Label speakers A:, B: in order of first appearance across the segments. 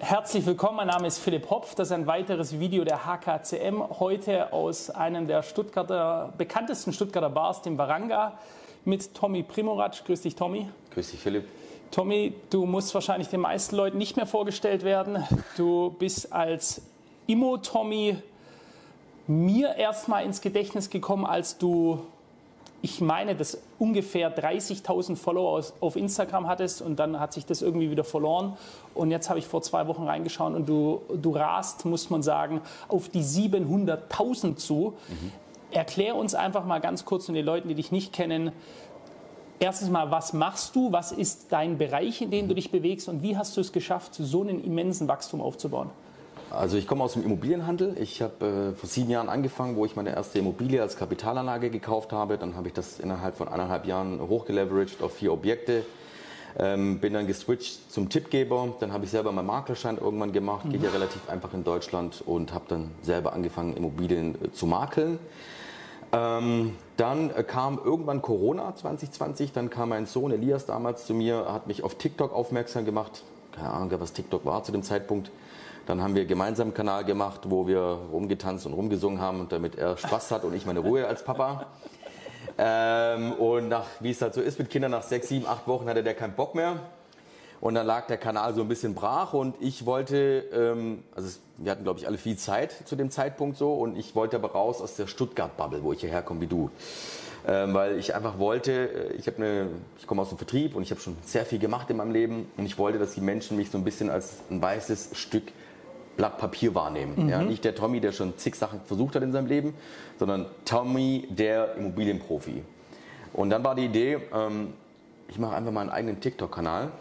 A: Herzlich willkommen, mein Name ist Philipp Hopf. Das ist ein weiteres Video der HKCM. Heute aus einem der Stuttgarter, bekanntesten Stuttgarter Bars, dem Varanga, mit Tommy Primoratsch. Grüß dich, Tommy.
B: Grüß dich, Philipp.
A: Tommy, du musst wahrscheinlich den meisten Leuten nicht mehr vorgestellt werden. Du bist als Immo-Tommy mir erstmal ins Gedächtnis gekommen, als du ich meine, dass ungefähr 30.000 Follower auf Instagram hattest und dann hat sich das irgendwie wieder verloren. Und jetzt habe ich vor zwei Wochen reingeschaut und du, du rast, muss man sagen, auf die 700.000 zu. Mhm. Erklär uns einfach mal ganz kurz und den Leuten, die dich nicht kennen, erstens mal, was machst du, was ist dein Bereich, in dem du dich bewegst und wie hast du es geschafft, so einen immensen Wachstum aufzubauen?
B: Also ich komme aus dem Immobilienhandel. Ich habe äh, vor sieben Jahren angefangen, wo ich meine erste Immobilie als Kapitalanlage gekauft habe. Dann habe ich das innerhalb von eineinhalb Jahren hochgeleveraged auf vier Objekte. Ähm, bin dann geswitcht zum Tippgeber. Dann habe ich selber meinen Maklerschein irgendwann gemacht. Mhm. Geht ja mhm. relativ einfach in Deutschland und habe dann selber angefangen, Immobilien äh, zu makeln. Ähm, dann äh, kam irgendwann Corona 2020. Dann kam mein Sohn Elias damals zu mir, hat mich auf TikTok aufmerksam gemacht. Keine Ahnung, was TikTok war zu dem Zeitpunkt. Dann haben wir gemeinsam einen Kanal gemacht, wo wir rumgetanzt und rumgesungen haben, damit er Spaß hat und ich meine Ruhe als Papa. Ähm, und nach, wie es halt so ist mit Kindern, nach sechs, sieben, acht Wochen hatte der keinen Bock mehr. Und dann lag der Kanal so ein bisschen brach und ich wollte, ähm, also es, wir hatten glaube ich alle viel Zeit zu dem Zeitpunkt so und ich wollte aber raus aus der Stuttgart-Bubble, wo ich hierher komme wie du. Ähm, weil ich einfach wollte, äh, ich habe eine, ich komme aus dem Vertrieb und ich habe schon sehr viel gemacht in meinem Leben und ich wollte, dass die Menschen mich so ein bisschen als ein weißes Stück Blatt Papier wahrnehmen. Mhm. Ja, nicht der Tommy, der schon zig Sachen versucht hat in seinem Leben, sondern Tommy, der Immobilienprofi. Und dann war die Idee, ähm, ich mache einfach mal einen eigenen TikTok-Kanal.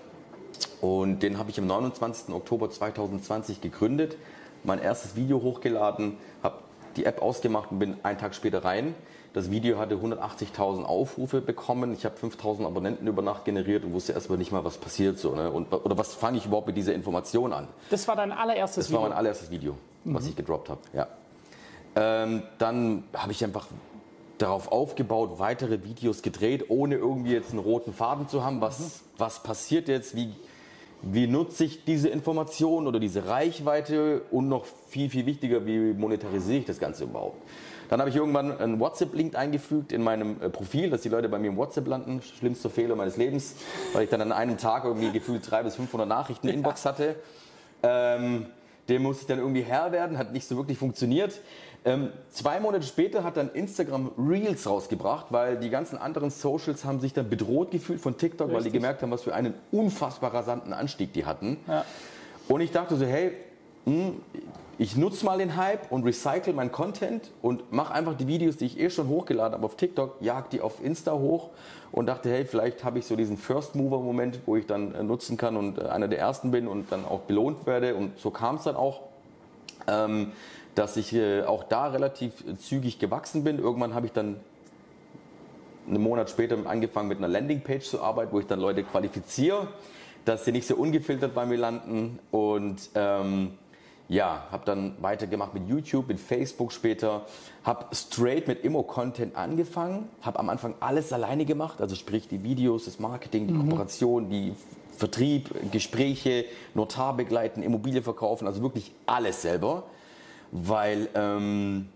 B: Und den habe ich am 29. Oktober 2020 gegründet, mein erstes Video hochgeladen, habe die App ausgemacht und bin einen Tag später rein. Das Video hatte 180.000 Aufrufe bekommen. Ich habe 5.000 Abonnenten über Nacht generiert und wusste erstmal nicht mal, was passiert so. Ne? Und, oder was fange ich überhaupt mit dieser Information an?
A: Das war dein allererstes
B: Video? Das war mein allererstes Video, mhm. was ich gedroppt habe. Ja. Ähm, dann habe ich einfach darauf aufgebaut, weitere Videos gedreht, ohne irgendwie jetzt einen roten Faden zu haben. Was, mhm. was passiert jetzt? Wie, wie nutze ich diese Information oder diese Reichweite? Und noch viel, viel wichtiger, wie monetarisiere ich das Ganze überhaupt? Dann habe ich irgendwann einen WhatsApp-Link eingefügt in meinem äh, Profil, dass die Leute bei mir im WhatsApp landen. Schlimmster Fehler meines Lebens, weil ich dann an einem Tag irgendwie gefühlt 300 bis 500 Nachrichten in Inbox hatte. Ähm, dem musste ich dann irgendwie Herr werden, hat nicht so wirklich funktioniert. Ähm, zwei Monate später hat dann Instagram Reels rausgebracht, weil die ganzen anderen Socials haben sich dann bedroht gefühlt von TikTok, Richtig. weil die gemerkt haben, was für einen unfassbar rasanten Anstieg die hatten. Ja. Und ich dachte so, hey, mh, hm, ich nutze mal den Hype und recycle meinen Content und mache einfach die Videos, die ich eh schon hochgeladen habe auf TikTok, jag die auf Insta hoch und dachte, hey, vielleicht habe ich so diesen First Mover Moment, wo ich dann äh, nutzen kann und äh, einer der ersten bin und dann auch belohnt werde und so kam es dann auch. Ähm, dass ich äh, auch da relativ zügig gewachsen bin. Irgendwann habe ich dann einen Monat später angefangen mit einer Landingpage zu arbeiten, wo ich dann Leute qualifiziere, dass sie nicht so ungefiltert bei mir landen und ähm, ja, habe dann weitergemacht mit YouTube, mit Facebook später, habe straight mit Immo-Content angefangen, habe am Anfang alles alleine gemacht, also sprich die Videos, das Marketing, die mhm. Kooperation, die Vertrieb, Gespräche, Notar begleiten, Immobilie verkaufen, also wirklich alles selber, weil ähm,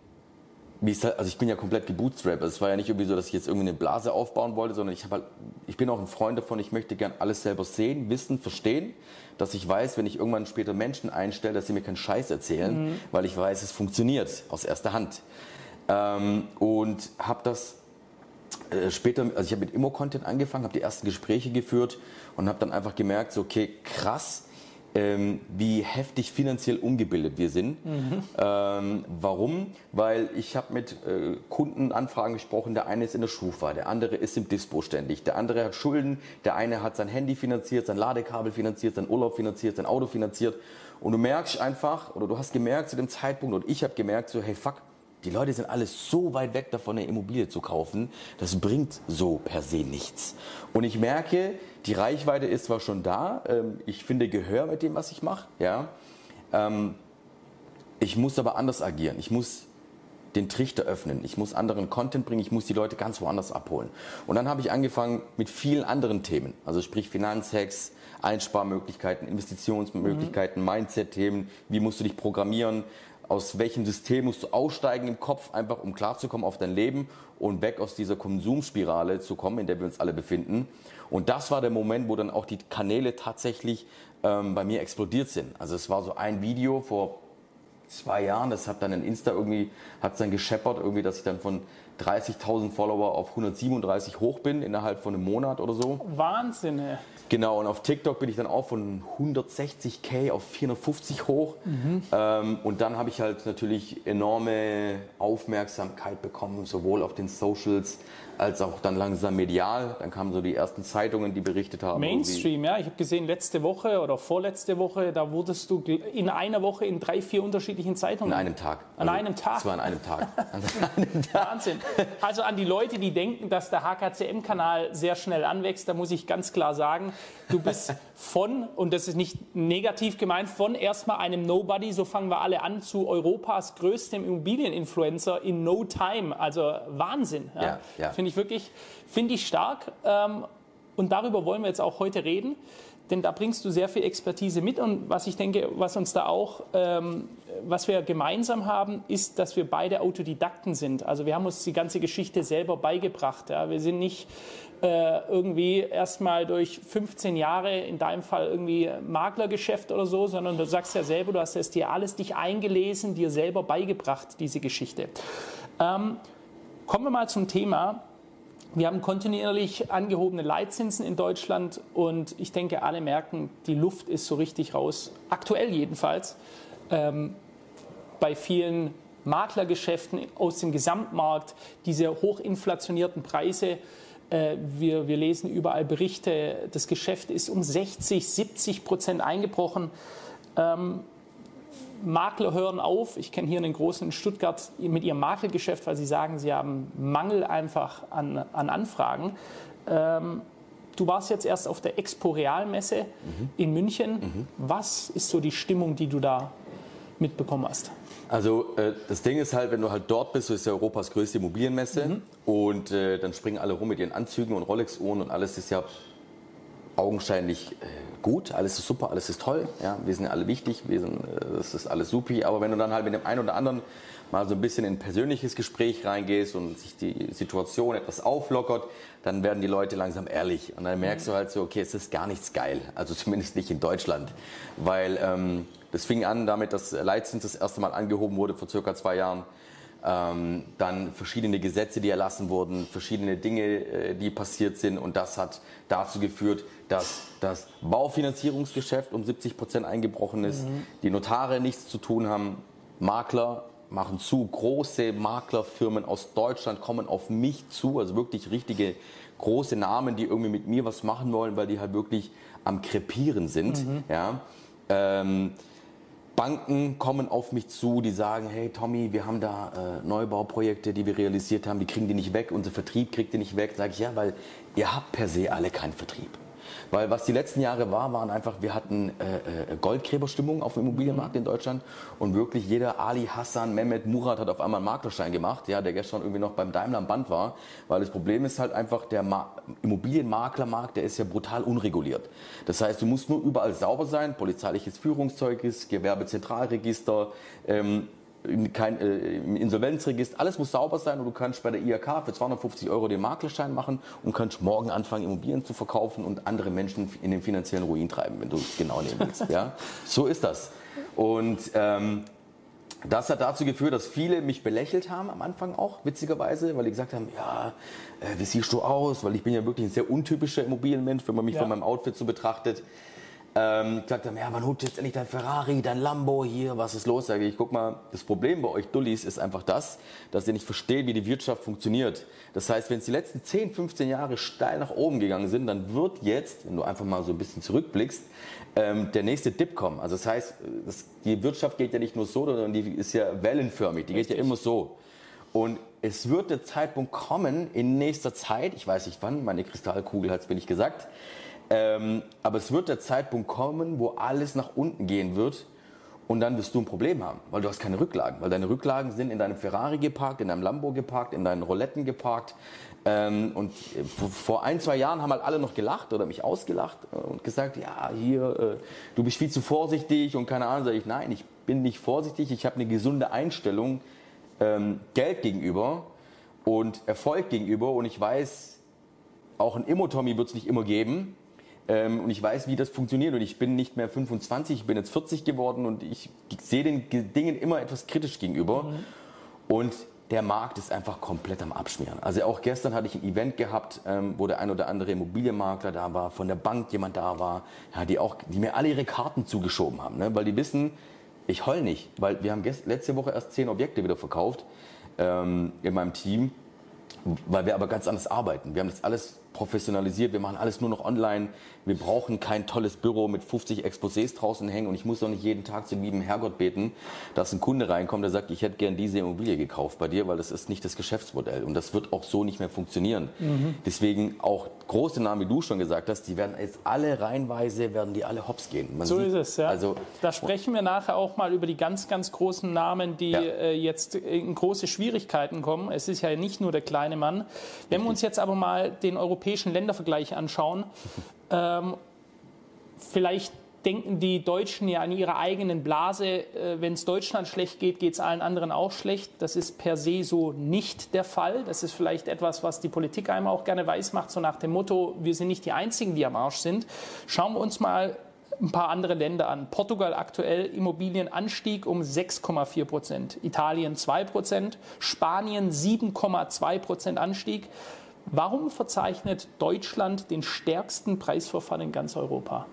B: also ich bin ja komplett gebootstrapped. Es war ja nicht irgendwie so, dass ich jetzt irgendwie eine Blase aufbauen wollte, sondern ich, halt, ich bin auch ein Freund davon, ich möchte gern alles selber sehen, wissen, verstehen, dass ich weiß, wenn ich irgendwann später Menschen einstelle, dass sie mir keinen Scheiß erzählen, mhm. weil ich weiß, es funktioniert aus erster Hand. Ähm, und habe das äh, später, also ich habe mit Immo-Content angefangen, habe die ersten Gespräche geführt und habe dann einfach gemerkt, so okay, krass, ähm, wie heftig finanziell umgebildet wir sind. Mhm. Ähm, warum? Weil ich habe mit äh, Kundenanfragen gesprochen, der eine ist in der Schufa, der andere ist im Dispo ständig, der andere hat Schulden, der eine hat sein Handy finanziert, sein Ladekabel finanziert, sein Urlaub finanziert, sein Auto finanziert Und du merkst einfach, oder du hast gemerkt zu dem Zeitpunkt, und ich habe gemerkt, so, hey, fuck, die Leute sind alle so weit weg davon, eine Immobilie zu kaufen, das bringt so per se nichts. Und ich merke, die Reichweite ist zwar schon da, ähm, ich finde Gehör mit dem, was ich mache, ja. Ähm, ich muss aber anders agieren. Ich muss den Trichter öffnen. Ich muss anderen Content bringen. Ich muss die Leute ganz woanders abholen. Und dann habe ich angefangen mit vielen anderen Themen. Also sprich Finanzhacks, Einsparmöglichkeiten, Investitionsmöglichkeiten, mhm. Mindset-Themen. Wie musst du dich programmieren? Aus welchem System musst du aussteigen im Kopf, einfach um klarzukommen auf dein Leben und weg aus dieser Konsumspirale zu kommen, in der wir uns alle befinden. Und das war der Moment, wo dann auch die Kanäle tatsächlich ähm, bei mir explodiert sind. Also es war so ein Video vor zwei Jahren, das hat dann in Insta irgendwie, hat dann gescheppert, irgendwie, dass ich dann von 30.000 Follower auf 137 hoch bin innerhalb von einem Monat oder so.
A: Wahnsinn, ey.
B: Genau, und auf TikTok bin ich dann auch von 160k auf 450 hoch. Mhm. Ähm, und dann habe ich halt natürlich enorme Aufmerksamkeit bekommen, sowohl auf den Socials als auch dann langsam medial. Dann kamen so die ersten Zeitungen, die berichtet haben.
A: Mainstream, ja. Ich habe gesehen, letzte Woche oder vorletzte Woche, da wurdest du in einer Woche in drei, vier unterschiedlichen Zeitungen.
B: An einem Tag.
A: An also, einem Tag?
B: Das war an einem Tag. an
A: einem Tag. Wahnsinn. Also an die Leute, die denken, dass der HKCM-Kanal sehr schnell anwächst, da muss ich ganz klar sagen, du bist von, und das ist nicht negativ gemeint, von erstmal einem Nobody, so fangen wir alle an, zu Europas größtem Immobilieninfluencer in no time. Also Wahnsinn. Ja, ja, ja. Finde ich wirklich, finde ich stark. Ähm, und darüber wollen wir jetzt auch heute reden, denn da bringst du sehr viel Expertise mit. Und was ich denke, was uns da auch, ähm, was wir gemeinsam haben, ist, dass wir beide Autodidakten sind. Also wir haben uns die ganze Geschichte selber beigebracht. Ja. Wir sind nicht irgendwie erstmal durch 15 Jahre, in deinem Fall irgendwie Maklergeschäft oder so, sondern du sagst ja selber, du hast es dir alles dich eingelesen, dir selber beigebracht, diese Geschichte. Ähm, kommen wir mal zum Thema, wir haben kontinuierlich angehobene Leitzinsen in Deutschland und ich denke, alle merken, die Luft ist so richtig raus. Aktuell jedenfalls. Ähm, bei vielen Maklergeschäften aus dem Gesamtmarkt, diese hochinflationierten Preise. Äh, wir, wir lesen überall Berichte, das Geschäft ist um 60, 70 Prozent eingebrochen. Ähm, Makler hören auf. Ich kenne hier einen großen in Stuttgart mit ihrem Maklergeschäft, weil sie sagen, sie haben Mangel einfach an, an Anfragen. Ähm, du warst jetzt erst auf der Expo Realmesse mhm. in München. Mhm. Was ist so die Stimmung, die du da mitbekommen hast?
B: Also äh, das Ding ist halt, wenn du halt dort bist, so ist ja Europas größte Immobilienmesse mhm. und äh, dann springen alle rum mit ihren Anzügen und Rolex-Uhren und alles ist ja augenscheinlich äh, gut, alles ist super, alles ist toll, ja, wir sind ja alle wichtig, wir sind, äh, das ist alles supi, aber wenn du dann halt mit dem einen oder anderen mal so ein bisschen in ein persönliches Gespräch reingehst und sich die Situation etwas auflockert, dann werden die Leute langsam ehrlich. Und dann merkst du halt so, okay, es ist gar nichts geil, also zumindest nicht in Deutschland, weil ähm, das fing an damit, dass Leitzins das erste Mal angehoben wurde vor circa zwei Jahren ähm, dann verschiedene Gesetze, die erlassen wurden, verschiedene Dinge, äh, die passiert sind. Und das hat dazu geführt, dass das Baufinanzierungsgeschäft um 70 Prozent eingebrochen ist, mhm. die Notare nichts zu tun haben, Makler machen zu, große Maklerfirmen aus Deutschland kommen auf mich zu, also wirklich richtige große Namen, die irgendwie mit mir was machen wollen, weil die halt wirklich am Krepieren sind. Mhm. Ja. Ähm, Banken kommen auf mich zu, die sagen, hey Tommy, wir haben da äh, Neubauprojekte, die wir realisiert haben, die kriegen die nicht weg, unser Vertrieb kriegt die nicht weg. Sage ich, ja, weil ihr habt per se alle keinen Vertrieb. Weil was die letzten Jahre war, waren einfach, wir hatten äh, äh, Goldgräberstimmung auf dem Immobilienmarkt in Deutschland und wirklich jeder Ali, Hassan, Mehmet, Murat hat auf einmal einen Maklerschein gemacht, ja, der gestern irgendwie noch beim Daimler am Band war. Weil das Problem ist halt einfach, der Ma Immobilienmaklermarkt, der ist ja brutal unreguliert. Das heißt, du musst nur überall sauber sein, polizeiliches Führungszeugnis, Gewerbezentralregister, ähm, kein äh, Insolvenzregister, alles muss sauber sein und du kannst bei der IHK für 250 Euro den Maklerschein machen und kannst morgen anfangen, Immobilien zu verkaufen und andere Menschen in den finanziellen Ruin treiben, wenn du es genau nehmen willst. ja? So ist das. Und ähm, das hat dazu geführt, dass viele mich belächelt haben am Anfang auch, witzigerweise, weil die gesagt haben, ja, äh, wie siehst du aus? Weil ich bin ja wirklich ein sehr untypischer Immobilienmensch, wenn man mich ja. von meinem Outfit so betrachtet. Ähm, gesagt haben, ja, wann holt jetzt endlich dein Ferrari, dein Lambo hier, was ist los? Sag ich, guck mal, das Problem bei euch Dullis ist einfach das, dass ihr nicht versteht, wie die Wirtschaft funktioniert. Das heißt, wenn es die letzten 10, 15 Jahre steil nach oben gegangen sind, dann wird jetzt, wenn du einfach mal so ein bisschen zurückblickst, ähm, der nächste Dip kommen. Also das heißt, das, die Wirtschaft geht ja nicht nur so, sondern die ist ja wellenförmig, die Richtig. geht ja immer so. Und es wird der Zeitpunkt kommen in nächster Zeit, ich weiß nicht wann, meine Kristallkugel hat es mir nicht gesagt, ähm, aber es wird der Zeitpunkt kommen, wo alles nach unten gehen wird und dann wirst du ein Problem haben, weil du hast keine Rücklagen, weil deine Rücklagen sind in deinem Ferrari geparkt, in deinem Lambo geparkt, in deinen Rouletten geparkt. Ähm, und vor ein, zwei Jahren haben halt alle noch gelacht oder mich ausgelacht und gesagt, ja, hier, äh, du bist viel zu vorsichtig und keine Ahnung. Sag ich, nein, ich bin nicht vorsichtig, ich habe eine gesunde Einstellung ähm, Geld gegenüber und Erfolg gegenüber und ich weiß, auch ein Immo-Tommy wird es nicht immer geben. Ähm, und ich weiß, wie das funktioniert. Und ich bin nicht mehr 25, ich bin jetzt 40 geworden und ich sehe den Dingen immer etwas kritisch gegenüber. Mhm. Und der Markt ist einfach komplett am Abschmieren. Also auch gestern hatte ich ein Event gehabt, ähm, wo der ein oder andere Immobilienmakler da war, von der Bank jemand da war, ja, die auch, die mir alle ihre Karten zugeschoben haben, ne? weil die wissen, ich heul nicht, weil wir haben letzte Woche erst zehn Objekte wieder verkauft ähm, in meinem Team, weil wir aber ganz anders arbeiten. Wir haben das alles professionalisiert, wir machen alles nur noch online. Wir brauchen kein tolles Büro mit 50 Exposés draußen hängen und ich muss doch nicht jeden Tag zum lieben Herrgott beten, dass ein Kunde reinkommt, der sagt, ich hätte gern diese Immobilie gekauft bei dir, weil das ist nicht das Geschäftsmodell und das wird auch so nicht mehr funktionieren. Mhm. Deswegen auch große Namen, wie du schon gesagt hast, die werden jetzt alle reihenweise, werden die alle hops gehen.
A: Man so sieht, ist es, ja. Also, da sprechen wir nachher auch mal über die ganz, ganz großen Namen, die ja. äh, jetzt in große Schwierigkeiten kommen. Es ist ja nicht nur der kleine Mann. Wenn wir uns jetzt aber mal den europäischen europäischen Ländervergleich anschauen, ähm, vielleicht denken die Deutschen ja an ihre eigenen Blase. Äh, Wenn es Deutschland schlecht geht, geht es allen anderen auch schlecht. Das ist per se so nicht der Fall. Das ist vielleicht etwas, was die Politik einmal auch gerne weiß macht, so nach dem Motto, wir sind nicht die Einzigen, die am Arsch sind. Schauen wir uns mal ein paar andere Länder an. Portugal aktuell Immobilienanstieg um 6,4 Prozent, Italien 2 Prozent, Spanien 7,2 Prozent Anstieg. Warum verzeichnet Deutschland den stärksten Preisverfall in ganz Europa?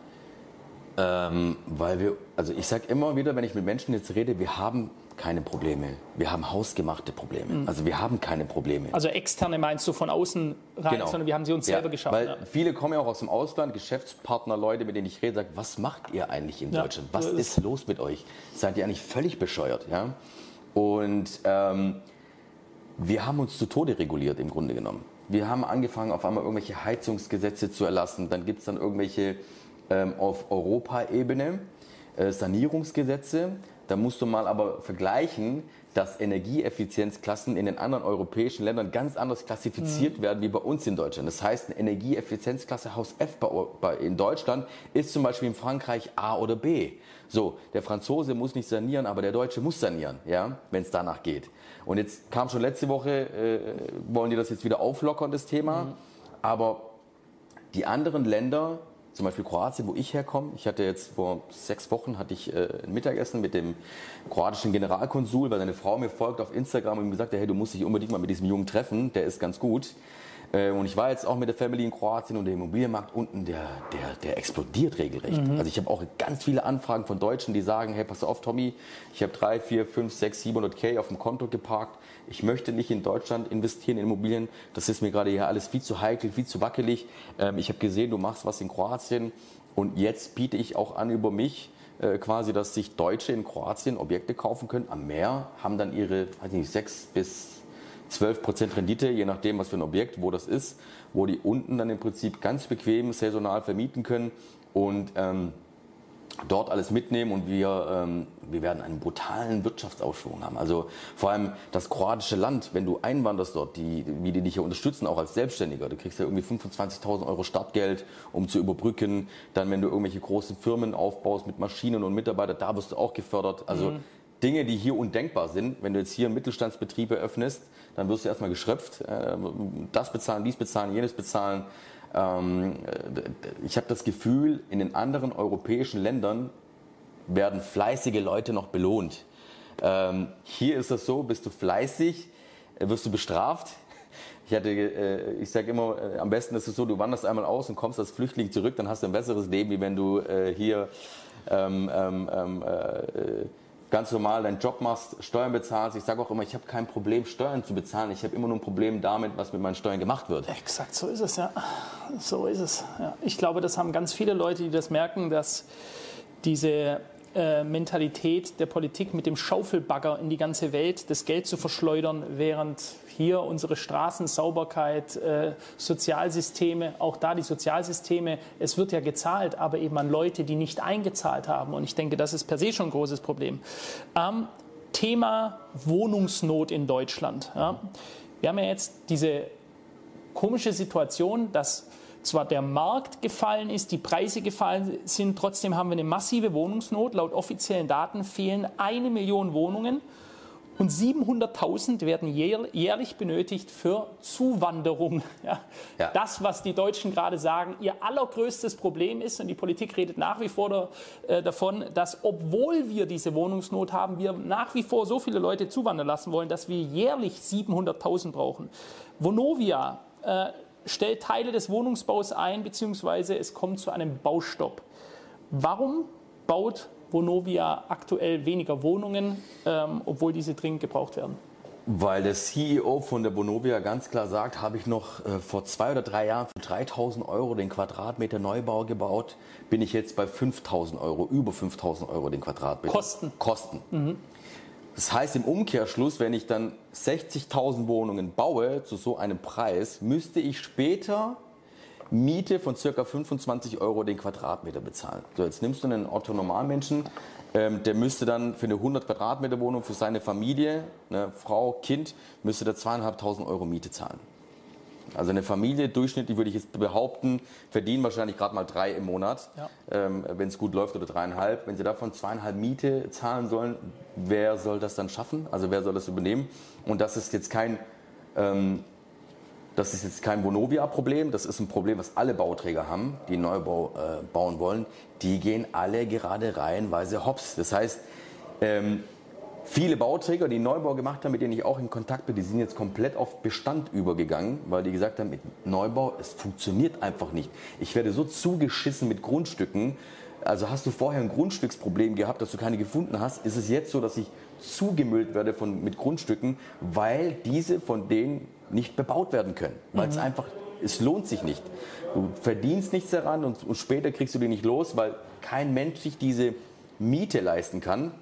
B: Ähm, weil wir, also ich sage immer wieder, wenn ich mit Menschen jetzt rede, wir haben keine Probleme. Wir haben hausgemachte Probleme. Mhm. Also wir haben keine Probleme.
A: Also externe meinst du von außen rein, genau. sondern wir haben sie uns ja, selber geschaffen.
B: Weil ja. viele kommen ja auch aus dem Ausland, Geschäftspartner, Leute, mit denen ich rede, sagen, was macht ihr eigentlich in ja, Deutschland? Was ist los mit euch? Seid ihr eigentlich völlig bescheuert? Ja? Und ähm, wir haben uns zu Tode reguliert im Grunde genommen. Wir haben angefangen, auf einmal irgendwelche Heizungsgesetze zu erlassen. Dann gibt es dann irgendwelche ähm, auf Europaebene äh, Sanierungsgesetze. Da musst du mal aber vergleichen, dass Energieeffizienzklassen in den anderen europäischen Ländern ganz anders klassifiziert mhm. werden wie bei uns in Deutschland. Das heißt, eine Energieeffizienzklasse Haus F bei, in Deutschland ist zum Beispiel in Frankreich A oder B. So, der Franzose muss nicht sanieren, aber der Deutsche muss sanieren, ja, wenn es danach geht. Und jetzt kam schon letzte Woche, äh, wollen die das jetzt wieder auflockern, das Thema. Mhm. Aber die anderen Länder, zum Beispiel Kroatien, wo ich herkomme, ich hatte jetzt vor sechs Wochen hatte ich äh, ein Mittagessen mit dem kroatischen Generalkonsul, weil seine Frau mir folgt auf Instagram und ihm gesagt hat, hey, du musst dich unbedingt mal mit diesem Jungen treffen, der ist ganz gut. Äh, und ich war jetzt auch mit der Family in Kroatien und der Immobilienmarkt unten, der, der, der explodiert regelrecht. Mhm. Also ich habe auch ganz viele Anfragen von Deutschen, die sagen, hey, pass auf, Tommy, ich habe 3, 4, 5, 6, 700 K auf dem Konto geparkt. Ich möchte nicht in Deutschland investieren in Immobilien. Das ist mir gerade hier alles viel zu heikel, viel zu wackelig. Ähm, ich habe gesehen, du machst was in Kroatien. Und jetzt biete ich auch an über mich, äh, quasi, dass sich Deutsche in Kroatien Objekte kaufen können am Meer, haben dann ihre, weiß nicht, sechs bis 12% Rendite, je nachdem, was für ein Objekt, wo das ist, wo die unten dann im Prinzip ganz bequem saisonal vermieten können und ähm, dort alles mitnehmen und wir, ähm, wir werden einen brutalen Wirtschaftsaufschwung haben. Also vor allem das kroatische Land, wenn du einwanderst dort, die, wie die dich hier unterstützen, auch als Selbstständiger, du kriegst ja irgendwie 25.000 Euro Startgeld, um zu überbrücken. Dann, wenn du irgendwelche großen Firmen aufbaust mit Maschinen und Mitarbeitern, da wirst du auch gefördert. Also mhm. Dinge, die hier undenkbar sind. Wenn du jetzt hier einen Mittelstandsbetrieb eröffnest, dann wirst du erstmal geschröpft. Äh, das bezahlen, dies bezahlen, jenes bezahlen. Ähm, ich habe das Gefühl, in den anderen europäischen Ländern werden fleißige Leute noch belohnt. Ähm, hier ist das so, bist du fleißig, äh, wirst du bestraft. Ich hatte, äh, ich sage immer, äh, am besten ist es so, du wanderst einmal aus und kommst als Flüchtling zurück, dann hast du ein besseres Leben, wie wenn du äh, hier ähm, ähm, ähm äh, ganz normal deinen Job machst, Steuern bezahlst. Ich sage auch immer, ich habe kein Problem, Steuern zu bezahlen. Ich habe immer nur ein Problem damit, was mit meinen Steuern gemacht wird.
A: Exakt, so ist es, ja. So ist es. Ja. Ich glaube, das haben ganz viele Leute, die das merken, dass diese äh, Mentalität der Politik mit dem Schaufelbagger in die ganze Welt das Geld zu verschleudern, während hier unsere Straßen, Sauberkeit, äh, Sozialsysteme, auch da die Sozialsysteme, es wird ja gezahlt, aber eben an Leute, die nicht eingezahlt haben. Und ich denke, das ist per se schon ein großes Problem. Ähm, Thema Wohnungsnot in Deutschland. Ja. Wir haben ja jetzt diese komische Situation, dass zwar der Markt gefallen ist, die Preise gefallen sind, trotzdem haben wir eine massive Wohnungsnot. Laut offiziellen Daten fehlen eine Million Wohnungen und 700.000 werden jährlich benötigt für Zuwanderung. Ja. Ja. Das, was die Deutschen gerade sagen, ihr allergrößtes Problem ist, und die Politik redet nach wie vor da, äh, davon, dass obwohl wir diese Wohnungsnot haben, wir nach wie vor so viele Leute zuwandern lassen wollen, dass wir jährlich 700.000 brauchen. Vonovia äh, stellt Teile des Wohnungsbaus ein, beziehungsweise es kommt zu einem Baustopp. Warum baut Vonovia aktuell weniger Wohnungen, ähm, obwohl diese dringend gebraucht werden?
B: Weil der CEO von der Bonovia ganz klar sagt, habe ich noch äh, vor zwei oder drei Jahren für 3000 Euro den Quadratmeter Neubau gebaut, bin ich jetzt bei 5000 Euro, über 5000 Euro den Quadratmeter.
A: Kosten.
B: Kosten. Mhm. Das heißt im Umkehrschluss, wenn ich dann 60.000 Wohnungen baue zu so einem Preis, müsste ich später Miete von circa 25 Euro den Quadratmeter bezahlen. So, jetzt nimmst du einen Otto Normalmenschen, ähm, der müsste dann für eine 100 Quadratmeter Wohnung für seine Familie, ne, Frau, Kind, müsste der zweieinhalbtausend Euro Miete zahlen. Also eine Familie durchschnittlich würde ich jetzt behaupten, verdienen wahrscheinlich gerade mal drei im Monat, ja. ähm, wenn es gut läuft oder dreieinhalb. Wenn sie davon zweieinhalb Miete zahlen sollen, wer soll das dann schaffen? Also wer soll das übernehmen? Und das ist jetzt kein ähm, das ist jetzt kein Vonovia-Problem, das ist ein Problem, was alle Bauträger haben, die Neubau äh, bauen wollen. Die gehen alle gerade reihenweise hops. Das heißt, ähm, Viele Bauträger, die Neubau gemacht haben, mit denen ich auch in Kontakt bin, die sind jetzt komplett auf Bestand übergegangen, weil die gesagt haben, mit Neubau, es funktioniert einfach nicht. Ich werde so zugeschissen mit Grundstücken. Also hast du vorher ein Grundstücksproblem gehabt, dass du keine gefunden hast, ist es jetzt so, dass ich zugemüllt werde von, mit Grundstücken, weil diese von denen nicht bebaut werden können. Weil mhm. es einfach, es lohnt sich nicht. Du verdienst nichts daran und, und später kriegst du die nicht los, weil kein Mensch sich diese Miete leisten kann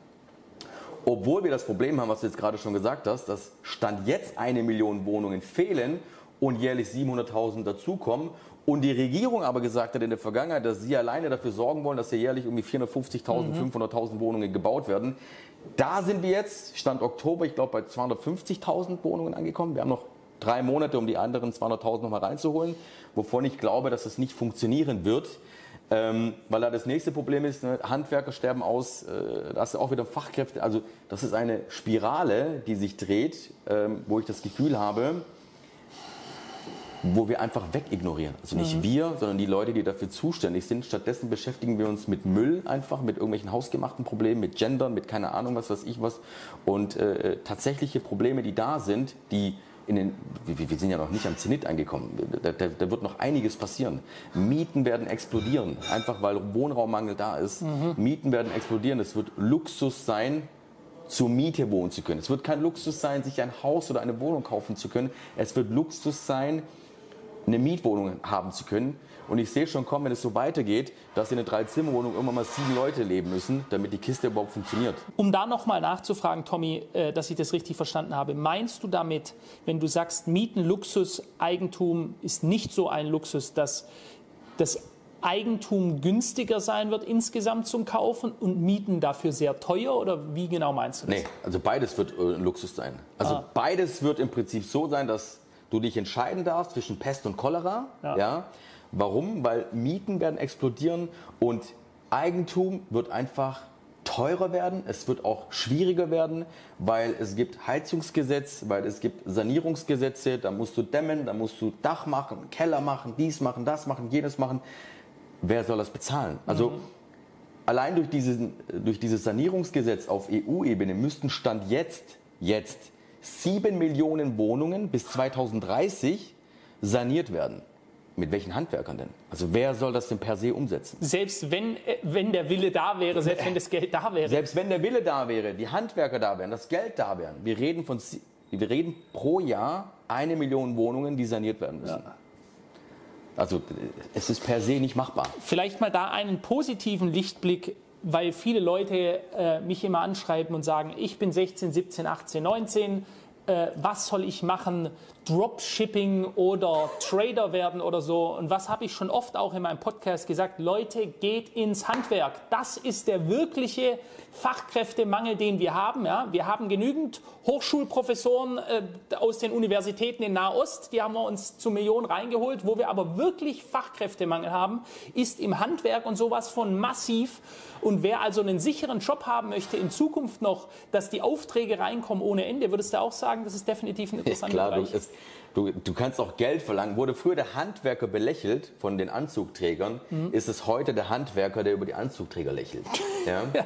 B: obwohl wir das Problem haben, was du jetzt gerade schon gesagt hast, dass Stand jetzt eine Million Wohnungen fehlen und jährlich 700.000 dazukommen und die Regierung aber gesagt hat in der Vergangenheit, dass sie alleine dafür sorgen wollen, dass hier jährlich irgendwie 450.000, mhm. 500.000 Wohnungen gebaut werden. Da sind wir jetzt, Stand Oktober, ich glaube, bei 250.000 Wohnungen angekommen. Wir haben noch drei Monate, um die anderen 200.000 nochmal reinzuholen, wovon ich glaube, dass es nicht funktionieren wird. Ähm, weil da das nächste Problem ist, ne, Handwerker sterben aus, äh, da hast du auch wieder Fachkräfte. Also das ist eine Spirale, die sich dreht, ähm, wo ich das Gefühl habe, wo wir einfach wegignorieren. Also nicht mhm. wir, sondern die Leute, die dafür zuständig sind. Stattdessen beschäftigen wir uns mit Müll einfach, mit irgendwelchen hausgemachten Problemen, mit Gendern, mit keine Ahnung was weiß ich was. Und äh, tatsächliche Probleme, die da sind, die in den, wir, wir sind ja noch nicht am Zenit angekommen. Da, da, da, wird noch einiges passieren. Mieten werden explodieren, einfach weil Wohnraummangel da ist. Mhm. Mieten werden explodieren. Es wird Luxus sein, zur Miete wohnen zu können. Es wird kein Luxus sein, sich ein Haus oder eine Wohnung kaufen zu können. Es wird Luxus sein, eine Mietwohnung haben zu können. Und ich sehe schon kommen, wenn es so weitergeht, dass in einer Dreizimmerwohnung immer mal sieben Leute leben müssen, damit die Kiste überhaupt funktioniert.
A: Um da nochmal nachzufragen, Tommy, äh, dass ich das richtig verstanden habe. Meinst du damit, wenn du sagst, Mieten, Luxus, Eigentum ist nicht so ein Luxus, dass das Eigentum günstiger sein wird insgesamt zum Kaufen und Mieten dafür sehr teuer oder wie genau meinst du das?
B: Nee, also beides wird äh, ein Luxus sein. Also ah. beides wird im Prinzip so sein, dass du dich entscheiden darfst zwischen Pest und Cholera. Ja. ja. Warum? Weil Mieten werden explodieren und Eigentum wird einfach teurer werden, es wird auch schwieriger werden, weil es gibt Heizungsgesetz, weil es gibt Sanierungsgesetze, da musst du dämmen, da musst du Dach machen, Keller machen, dies machen, das machen, jenes machen. Wer soll das bezahlen? Also mhm. allein durch, diesen, durch dieses Sanierungsgesetz auf EU-Ebene müssten Stand jetzt, jetzt sieben Millionen Wohnungen bis 2030 saniert werden. Mit welchen Handwerkern denn? Also wer soll das denn per se umsetzen?
A: Selbst wenn, äh, wenn der Wille da wäre, selbst wenn das Geld da wäre.
B: Selbst wenn der Wille da wäre, die Handwerker da wären, das Geld da wären. Wir reden, von, wir reden pro Jahr eine Million Wohnungen, die saniert werden müssen. Ja. Also es ist per se nicht machbar.
A: Vielleicht mal da einen positiven Lichtblick, weil viele Leute äh, mich immer anschreiben und sagen, ich bin 16, 17, 18, 19 äh, was soll ich machen, Dropshipping oder Trader werden oder so. Und was habe ich schon oft auch in meinem Podcast gesagt? Leute, geht ins Handwerk. Das ist der wirkliche Fachkräftemangel, den wir haben. Ja? Wir haben genügend Hochschulprofessoren äh, aus den Universitäten in Nahost, die haben wir uns zu Millionen reingeholt. Wo wir aber wirklich Fachkräftemangel haben, ist im Handwerk und sowas von massiv. Und wer also einen sicheren Job haben möchte in Zukunft noch, dass die Aufträge reinkommen ohne Ende, würdest du auch sagen, das ist definitiv ein interessanter ja, klar,
B: Bereich. Du, es, Du, du kannst auch Geld verlangen. Wurde früher der Handwerker belächelt von den Anzugträgern, mhm. ist es heute der Handwerker, der über die Anzugträger lächelt. Ja? ja.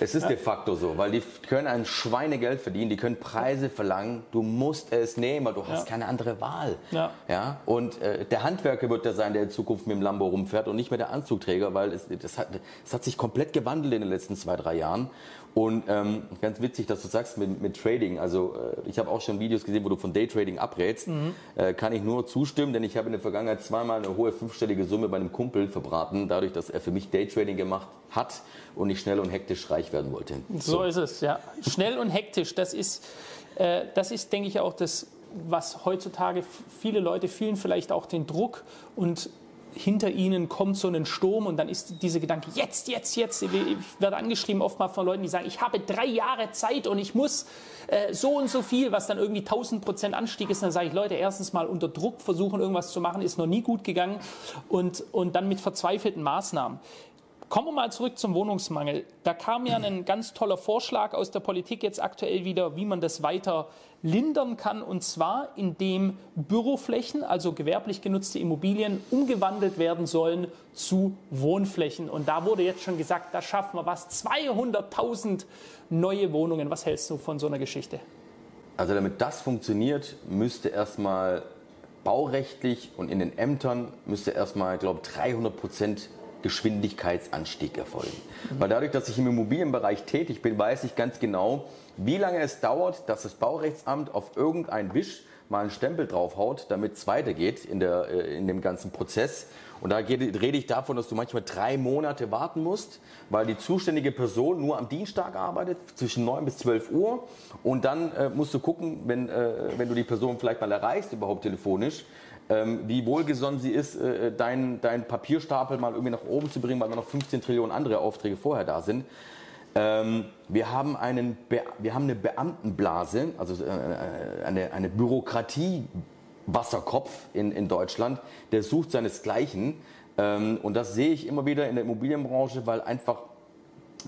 B: Es ist de facto so, weil die können ein Schweinegeld verdienen, die können Preise verlangen. Du musst es nehmen, weil du hast ja. keine andere Wahl. Ja. Ja? Und äh, der Handwerker wird der sein, der in Zukunft mit dem Lambo rumfährt und nicht mehr der Anzugträger, weil es, das, hat, das hat sich komplett gewandelt in den letzten zwei, drei Jahren. Und ähm, ganz witzig, dass du sagst mit, mit Trading. Also äh, ich habe auch schon Videos gesehen, wo du von Daytrading abrätst. Mhm. Äh, kann ich nur zustimmen, denn ich habe in der Vergangenheit zweimal eine hohe fünfstellige Summe bei einem Kumpel verbraten, dadurch, dass er für mich Daytrading gemacht hat und ich schnell und hektisch reich werden wollte.
A: So, so ist es, ja. Schnell und hektisch, das ist, äh, das ist, denke ich, auch das, was heutzutage viele Leute fühlen, vielleicht auch den Druck und hinter ihnen kommt so ein Sturm und dann ist dieser Gedanke, jetzt, jetzt, jetzt. Ich werde angeschrieben oftmals von Leuten, die sagen, ich habe drei Jahre Zeit und ich muss äh, so und so viel, was dann irgendwie 1000 Prozent Anstieg ist. Dann sage ich, Leute, erstens mal unter Druck versuchen, irgendwas zu machen, ist noch nie gut gegangen und, und dann mit verzweifelten Maßnahmen. Kommen wir mal zurück zum Wohnungsmangel. Da kam ja ein ganz toller Vorschlag aus der Politik jetzt aktuell wieder, wie man das weiter lindern kann, und zwar indem Büroflächen, also gewerblich genutzte Immobilien, umgewandelt werden sollen zu Wohnflächen. Und da wurde jetzt schon gesagt, da schaffen wir was, 200.000 neue Wohnungen. Was hältst du von so einer Geschichte?
B: Also damit das funktioniert, müsste erstmal baurechtlich und in den Ämtern müsste erstmal, glaube ich, 300 Prozent Geschwindigkeitsanstieg erfolgen. Mhm. Weil dadurch, dass ich im Immobilienbereich tätig bin, weiß ich ganz genau, wie lange es dauert, dass das Baurechtsamt auf irgendeinen Wisch mal einen Stempel draufhaut, damit es weitergeht in, der, äh, in dem ganzen Prozess. Und da geht, rede ich davon, dass du manchmal drei Monate warten musst, weil die zuständige Person nur am Dienstag arbeitet, zwischen 9 bis 12 Uhr. Und dann äh, musst du gucken, wenn, äh, wenn du die Person vielleicht mal erreichst, überhaupt telefonisch, ähm, wie wohlgesonnen sie ist, äh, deinen dein Papierstapel mal irgendwie nach oben zu bringen, weil noch 15 Trillionen andere Aufträge vorher da sind. Ähm, wir, haben einen wir haben eine Beamtenblase, also äh, eine, eine Bürokratie. Wasserkopf in, in Deutschland, der sucht seinesgleichen. Ähm, und das sehe ich immer wieder in der Immobilienbranche, weil einfach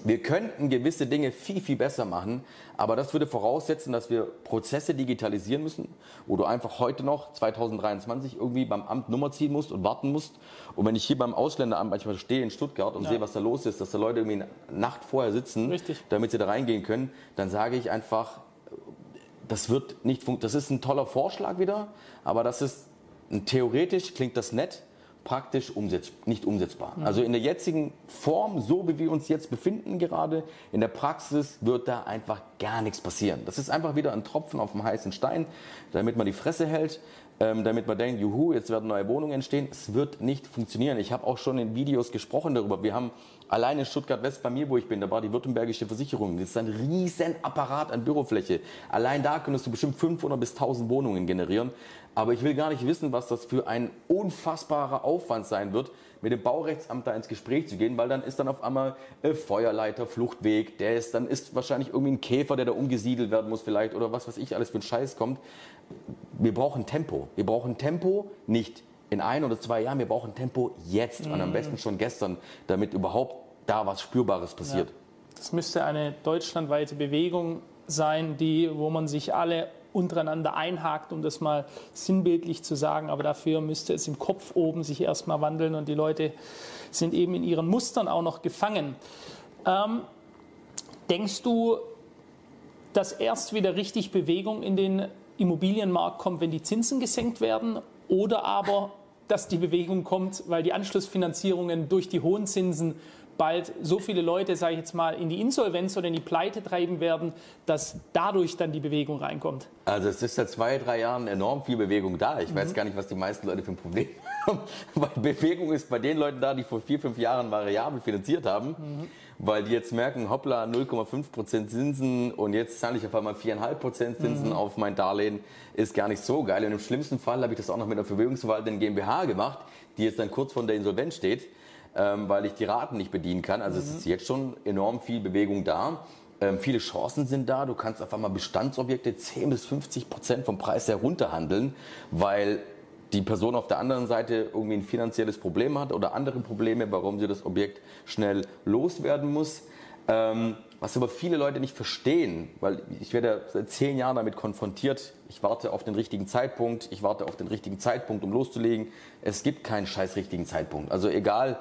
B: wir könnten gewisse Dinge viel, viel besser machen, aber das würde voraussetzen, dass wir Prozesse digitalisieren müssen, wo du einfach heute noch, 2023, irgendwie beim Amt Nummer ziehen musst und warten musst. Und wenn ich hier beim Ausländeramt manchmal stehe in Stuttgart und ja. sehe, was da los ist, dass da Leute irgendwie Nacht vorher sitzen, Richtig. damit sie da reingehen können, dann sage ich einfach, das wird nicht funktionieren. Das ist ein toller Vorschlag wieder, aber das ist, theoretisch klingt das nett, praktisch umsetz nicht umsetzbar. Mhm. Also in der jetzigen Form, so wie wir uns jetzt befinden gerade, in der Praxis wird da einfach gar nichts passieren. Das ist einfach wieder ein Tropfen auf dem heißen Stein, damit man die Fresse hält, ähm, damit man denkt, juhu, jetzt werden neue Wohnungen entstehen. Es wird nicht funktionieren. Ich habe auch schon in Videos gesprochen darüber. Wir haben alleine in Stuttgart-West bei mir, wo ich bin, da war die Württembergische Versicherung. Das ist ein riesen Apparat an Bürofläche. Allein da könntest du bestimmt 500 bis 1000 Wohnungen generieren. Aber ich will gar nicht wissen, was das für ein unfassbarer Aufwand sein wird, mit dem Baurechtsamt da ins Gespräch zu gehen, weil dann ist dann auf einmal äh, Feuerleiter, Fluchtweg, der ist, dann ist wahrscheinlich irgendwie ein Käfer, der da umgesiedelt werden muss vielleicht oder was weiß ich alles für ein Scheiß kommt. Wir brauchen Tempo. Wir brauchen Tempo, nicht in ein oder zwei Jahren, wir brauchen Tempo jetzt mhm. und am mhm. besten schon gestern, damit überhaupt da was Spürbares passiert. Ja.
A: Das müsste eine deutschlandweite Bewegung sein, die, wo man sich alle untereinander einhakt, um das mal sinnbildlich zu sagen. Aber dafür müsste es im Kopf oben sich erstmal wandeln und die Leute sind eben in ihren Mustern auch noch gefangen. Ähm, denkst du, dass erst wieder richtig Bewegung in den Immobilienmarkt kommt, wenn die Zinsen gesenkt werden oder aber, dass die Bewegung kommt, weil die Anschlussfinanzierungen durch die hohen Zinsen bald so viele Leute, sage ich jetzt mal, in die Insolvenz oder in die Pleite treiben werden, dass dadurch dann die Bewegung reinkommt.
B: Also es ist seit zwei, drei Jahren enorm viel Bewegung da. Ich mhm. weiß gar nicht, was die meisten Leute für ein Problem haben. Weil Bewegung ist bei den Leuten da, die vor vier, fünf Jahren variabel finanziert haben. Mhm. Weil die jetzt merken, hoppla, 0,5% Zinsen und jetzt zahle ich auf einmal 4,5% Zinsen mhm. auf mein Darlehen, ist gar nicht so geil. Und im schlimmsten Fall habe ich das auch noch mit einer Vermögensverwaltung GmbH gemacht, die jetzt dann kurz vor der Insolvenz steht ähm, weil ich die Raten nicht bedienen kann. Also mhm. es ist jetzt schon enorm viel Bewegung da. Ähm, viele Chancen sind da. Du kannst auf einmal Bestandsobjekte 10 bis 50 Prozent vom Preis herunterhandeln, weil die Person auf der anderen Seite irgendwie ein finanzielles Problem hat oder andere Probleme, warum sie das Objekt schnell loswerden muss. Ähm, was aber viele Leute nicht verstehen, weil ich werde seit zehn Jahren damit konfrontiert. Ich warte auf den richtigen Zeitpunkt, ich warte auf den richtigen Zeitpunkt, um loszulegen. Es gibt keinen scheiß richtigen Zeitpunkt. Also egal,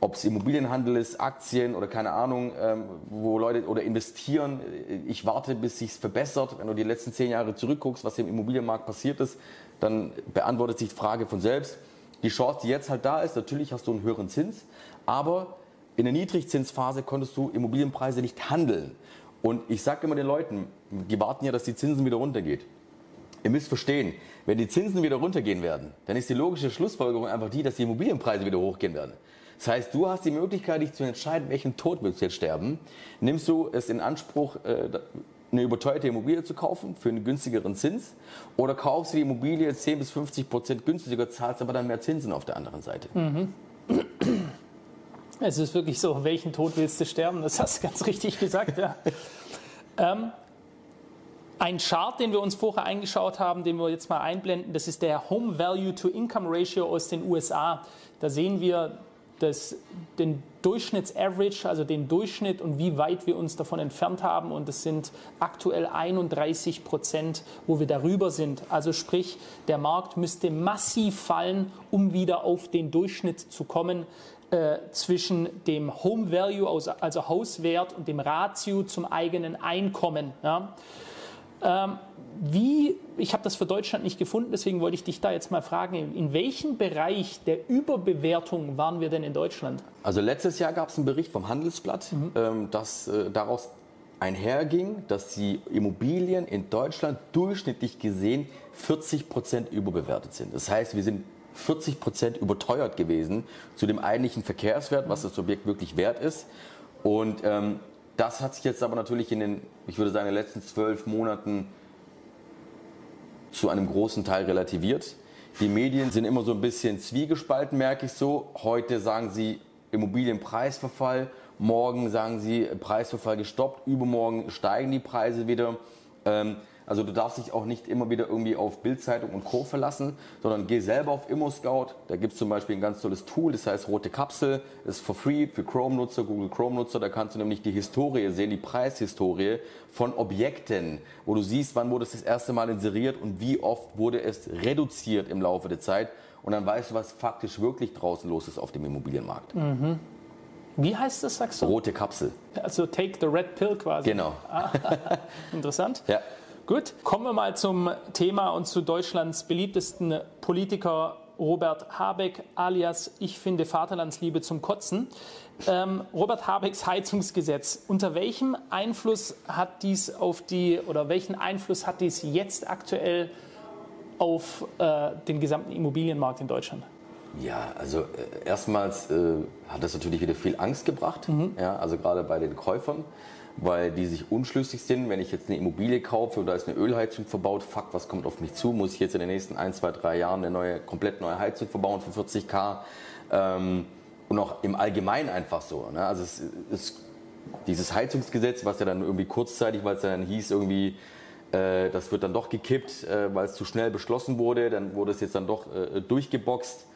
B: ob es Immobilienhandel ist, Aktien oder keine Ahnung, ähm, wo Leute oder investieren. Ich warte, bis sich's verbessert. Wenn du die letzten zehn Jahre zurückguckst, was im Immobilienmarkt passiert ist, dann beantwortet sich die Frage von selbst. Die Chance, die jetzt halt da ist, natürlich hast du einen höheren Zins, aber in der Niedrigzinsphase konntest du Immobilienpreise nicht handeln. Und ich sage immer den Leuten, die warten ja, dass die Zinsen wieder runtergehen. Ihr müsst verstehen, wenn die Zinsen wieder runtergehen werden, dann ist die logische Schlussfolgerung einfach die, dass die Immobilienpreise wieder hochgehen werden. Das heißt, du hast die Möglichkeit, dich zu entscheiden, welchen Tod willst du jetzt sterben. Nimmst du es in Anspruch, äh, eine überteuerte Immobilie zu kaufen für einen günstigeren Zins oder kaufst du die Immobilie 10 bis 50 Prozent günstiger, zahlst aber dann mehr Zinsen auf der anderen Seite. Mhm.
A: Es ist wirklich so, welchen Tod willst du sterben? Das hast du ganz richtig gesagt. Ja. ähm, ein Chart, den wir uns vorher eingeschaut haben, den wir jetzt mal einblenden, das ist der Home Value to Income Ratio aus den USA. Da sehen wir das, den Durchschnitts-Average, also den Durchschnitt und wie weit wir uns davon entfernt haben. Und es sind aktuell 31 Prozent, wo wir darüber sind. Also sprich, der Markt müsste massiv fallen, um wieder auf den Durchschnitt zu kommen zwischen dem Home Value, also Hauswert, und dem Ratio zum eigenen Einkommen. Ja. Ähm, wie, ich habe das für Deutschland nicht gefunden, deswegen wollte ich dich da jetzt mal fragen, in welchem Bereich der Überbewertung waren wir denn in Deutschland?
B: Also letztes Jahr gab es einen Bericht vom Handelsblatt, mhm. ähm, dass äh, daraus einherging, dass die Immobilien in Deutschland durchschnittlich gesehen 40 Prozent überbewertet sind. Das heißt, wir sind 40 Prozent überteuert gewesen zu dem eigentlichen Verkehrswert, was das Objekt wirklich wert ist. Und ähm, das hat sich jetzt aber natürlich in den, ich würde sagen, in den letzten zwölf Monaten zu einem großen Teil relativiert. Die Medien sind immer so ein bisschen zwiegespalten, merke ich so. Heute sagen sie Immobilienpreisverfall, morgen sagen sie Preisverfall gestoppt, übermorgen steigen die Preise wieder. Ähm, also du darfst dich auch nicht immer wieder irgendwie auf Bildzeitung und Co. verlassen, sondern geh selber auf ImmoScout. Da gibt es zum Beispiel ein ganz tolles Tool, das heißt Rote Kapsel. Das ist for free für Chrome-Nutzer, Google Chrome-Nutzer. Da kannst du nämlich die Historie sehen, die Preishistorie von Objekten, wo du siehst, wann wurde es das erste Mal inseriert und wie oft wurde es reduziert im Laufe der Zeit. Und dann weißt du, was faktisch wirklich draußen los ist auf dem Immobilienmarkt. Mhm.
A: Wie heißt das, sagst du?
B: Rote Kapsel.
A: Also take the red pill quasi.
B: Genau. Ah,
A: interessant.
B: Ja.
A: Gut, kommen wir mal zum Thema und zu Deutschlands beliebtesten Politiker Robert Habeck alias Ich finde Vaterlandsliebe zum Kotzen. Ähm, Robert Habecks Heizungsgesetz. Unter welchem Einfluss hat dies auf die oder welchen Einfluss hat dies jetzt aktuell auf äh, den gesamten Immobilienmarkt in Deutschland?
B: Ja, also äh, erstmals äh, hat das natürlich wieder viel Angst gebracht, mhm. ja, also gerade bei den Käufern weil die sich unschlüssig sind. Wenn ich jetzt eine Immobilie kaufe da ist eine Ölheizung verbaut, fuck, was kommt auf mich zu? Muss ich jetzt in den nächsten ein, zwei, drei Jahren eine neue, komplett neue Heizung verbauen für 40k? Ähm, und auch im Allgemeinen einfach so. Ne? Also es ist dieses Heizungsgesetz, was ja dann irgendwie kurzzeitig, weil es dann hieß, irgendwie, äh, das wird dann doch gekippt, äh, weil es zu schnell beschlossen wurde, dann wurde es jetzt dann doch äh, durchgeboxt.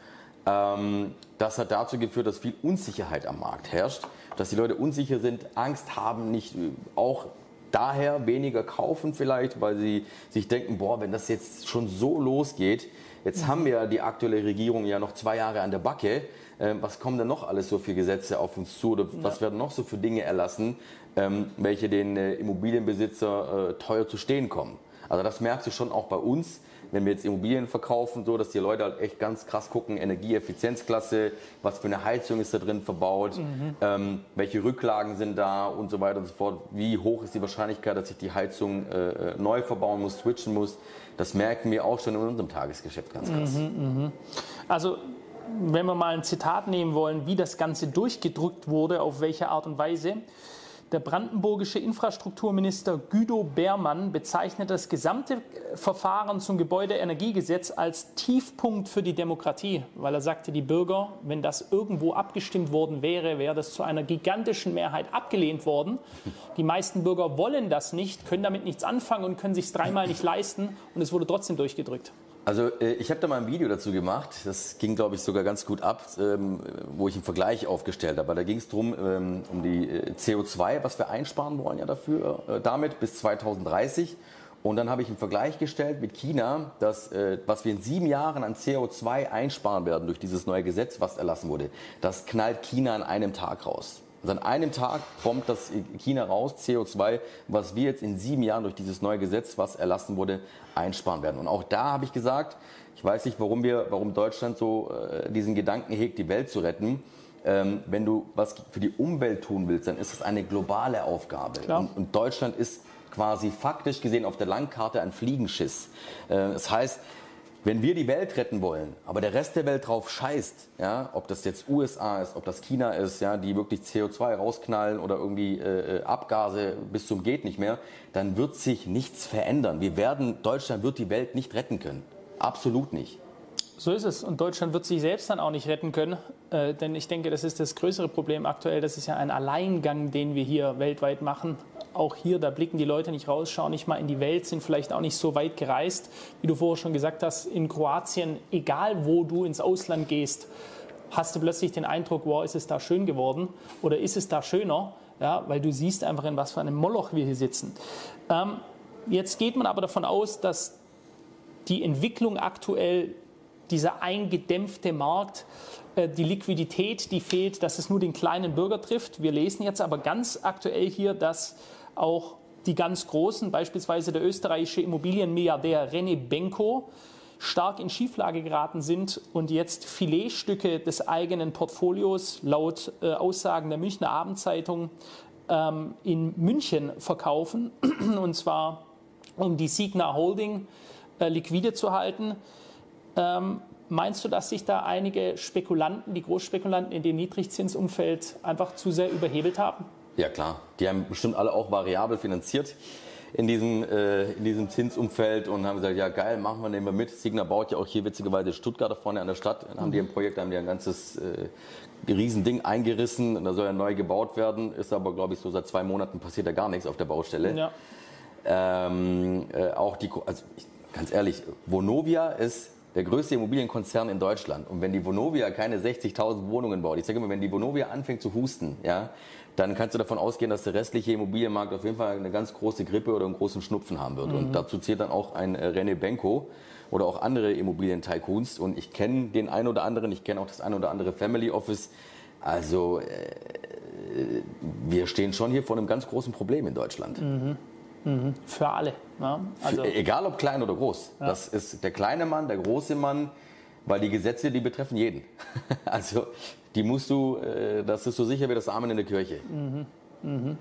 B: Ähm, das hat dazu geführt, dass viel Unsicherheit am Markt herrscht dass die Leute unsicher sind, Angst haben, nicht äh, auch daher weniger kaufen vielleicht, weil sie sich denken, boah, wenn das jetzt schon so losgeht, jetzt mhm. haben wir ja die aktuelle Regierung ja noch zwei Jahre an der Backe, äh, was kommen denn noch alles so für Gesetze auf uns zu oder was werden noch so für Dinge erlassen, ähm, welche den äh, Immobilienbesitzer äh, teuer zu stehen kommen. Also das merkst du schon auch bei uns, wenn wir jetzt Immobilien verkaufen, so dass die Leute halt echt ganz krass gucken, Energieeffizienzklasse, was für eine Heizung ist da drin verbaut, mhm. ähm, welche Rücklagen sind da und so weiter und so fort. Wie hoch ist die Wahrscheinlichkeit, dass ich die Heizung äh, äh neu verbauen muss, switchen muss. Das merken wir auch schon in unserem Tagesgeschäft ganz krass. Mhm,
A: mh. Also wenn wir mal ein Zitat nehmen wollen, wie das Ganze durchgedrückt wurde, auf welche Art und Weise. Der brandenburgische Infrastrukturminister Güdo Beermann bezeichnet das gesamte Verfahren zum Gebäudeenergiegesetz als Tiefpunkt für die Demokratie, weil er sagte, die Bürger, wenn das irgendwo abgestimmt worden wäre, wäre das zu einer gigantischen Mehrheit abgelehnt worden. Die meisten Bürger wollen das nicht, können damit nichts anfangen und können sich es dreimal nicht leisten und es wurde trotzdem durchgedrückt.
B: Also äh, ich habe da mal ein Video dazu gemacht, das ging glaube ich sogar ganz gut ab, ähm, wo ich einen Vergleich aufgestellt habe. Da ging es darum, ähm, um die äh, CO2, was wir einsparen wollen ja dafür, äh, damit bis 2030. Und dann habe ich einen Vergleich gestellt mit China, dass, was wir in sieben Jahren an CO2 einsparen werden durch dieses neue Gesetz, was erlassen wurde. Das knallt China an einem Tag raus. Also an einem Tag bombt das China raus, CO2, was wir jetzt in sieben Jahren durch dieses neue Gesetz, was erlassen wurde, einsparen werden. Und auch da habe ich gesagt, ich weiß nicht, warum wir, warum Deutschland so äh, diesen Gedanken hegt, die Welt zu retten. Ähm, wenn du was für die Umwelt tun willst, dann ist es eine globale Aufgabe. Und, und, Deutschland ist quasi faktisch gesehen auf der Landkarte ein Fliegenschiss. Äh, das heißt, wenn wir die Welt retten wollen, aber der Rest der Welt drauf scheißt, ja, ob das jetzt USA ist, ob das China ist, ja, die wirklich CO2 rausknallen oder irgendwie äh, äh, Abgase bis zum geht nicht mehr, dann wird sich nichts verändern. Wir werden, Deutschland wird die Welt nicht retten können. Absolut nicht.
A: So ist es. Und Deutschland wird sich selbst dann auch nicht retten können. Äh, denn ich denke, das ist das größere Problem aktuell. Das ist ja ein Alleingang, den wir hier weltweit machen auch hier, da blicken die Leute nicht raus, schauen nicht mal in die Welt, sind vielleicht auch nicht so weit gereist, wie du vorher schon gesagt hast, in Kroatien, egal wo du ins Ausland gehst, hast du plötzlich den Eindruck, wow, ist es da schön geworden oder ist es da schöner, ja, weil du siehst einfach, in was für einem Moloch wir hier sitzen. Ähm, jetzt geht man aber davon aus, dass die Entwicklung aktuell, dieser eingedämpfte Markt, äh, die Liquidität, die fehlt, dass es nur den kleinen Bürger trifft. Wir lesen jetzt aber ganz aktuell hier, dass auch die ganz Großen, beispielsweise der österreichische Immobilienmilliardär René Benko, stark in Schieflage geraten sind und jetzt Filetstücke des eigenen Portfolios laut äh, Aussagen der Münchner Abendzeitung ähm, in München verkaufen, und zwar um die Signa Holding äh, liquide zu halten. Ähm, meinst du, dass sich da einige Spekulanten, die Großspekulanten in dem Niedrigzinsumfeld einfach zu sehr überhebelt haben?
B: Ja klar, die haben bestimmt alle auch variabel finanziert in diesem, äh, in diesem Zinsumfeld und haben gesagt, ja geil, machen wir, nehmen wir mit. Signa baut ja auch hier witzigerweise Stuttgart da vorne an der Stadt. Dann haben die ein Projekt, da haben die ein ganzes äh, Riesending eingerissen. Da soll ja neu gebaut werden. Ist aber, glaube ich, so seit zwei Monaten passiert da gar nichts auf der Baustelle. Ja. Ähm, äh, auch die, also ganz ehrlich, Vonovia ist der größte Immobilienkonzern in Deutschland. Und wenn die Vonovia keine 60.000 Wohnungen baut, ich sage immer, wenn die Vonovia anfängt zu husten, ja, dann kannst du davon ausgehen, dass der restliche Immobilienmarkt auf jeden Fall eine ganz große Grippe oder einen großen Schnupfen haben wird. Mhm. Und dazu zählt dann auch ein äh, René Benko oder auch andere Immobilien-Tycoons. Und ich kenne den einen oder anderen, ich kenne auch das eine oder andere Family Office. Also äh, wir stehen schon hier vor einem ganz großen Problem in Deutschland.
A: Mhm. Mhm. Für alle.
B: Ja? Also Für, egal ob klein oder groß. Ja. Das ist der kleine Mann, der große Mann, weil die Gesetze, die betreffen jeden. also die musst du, äh, das ist so sicher wie das Amen in der Kirche. Mhm.
A: Mhm.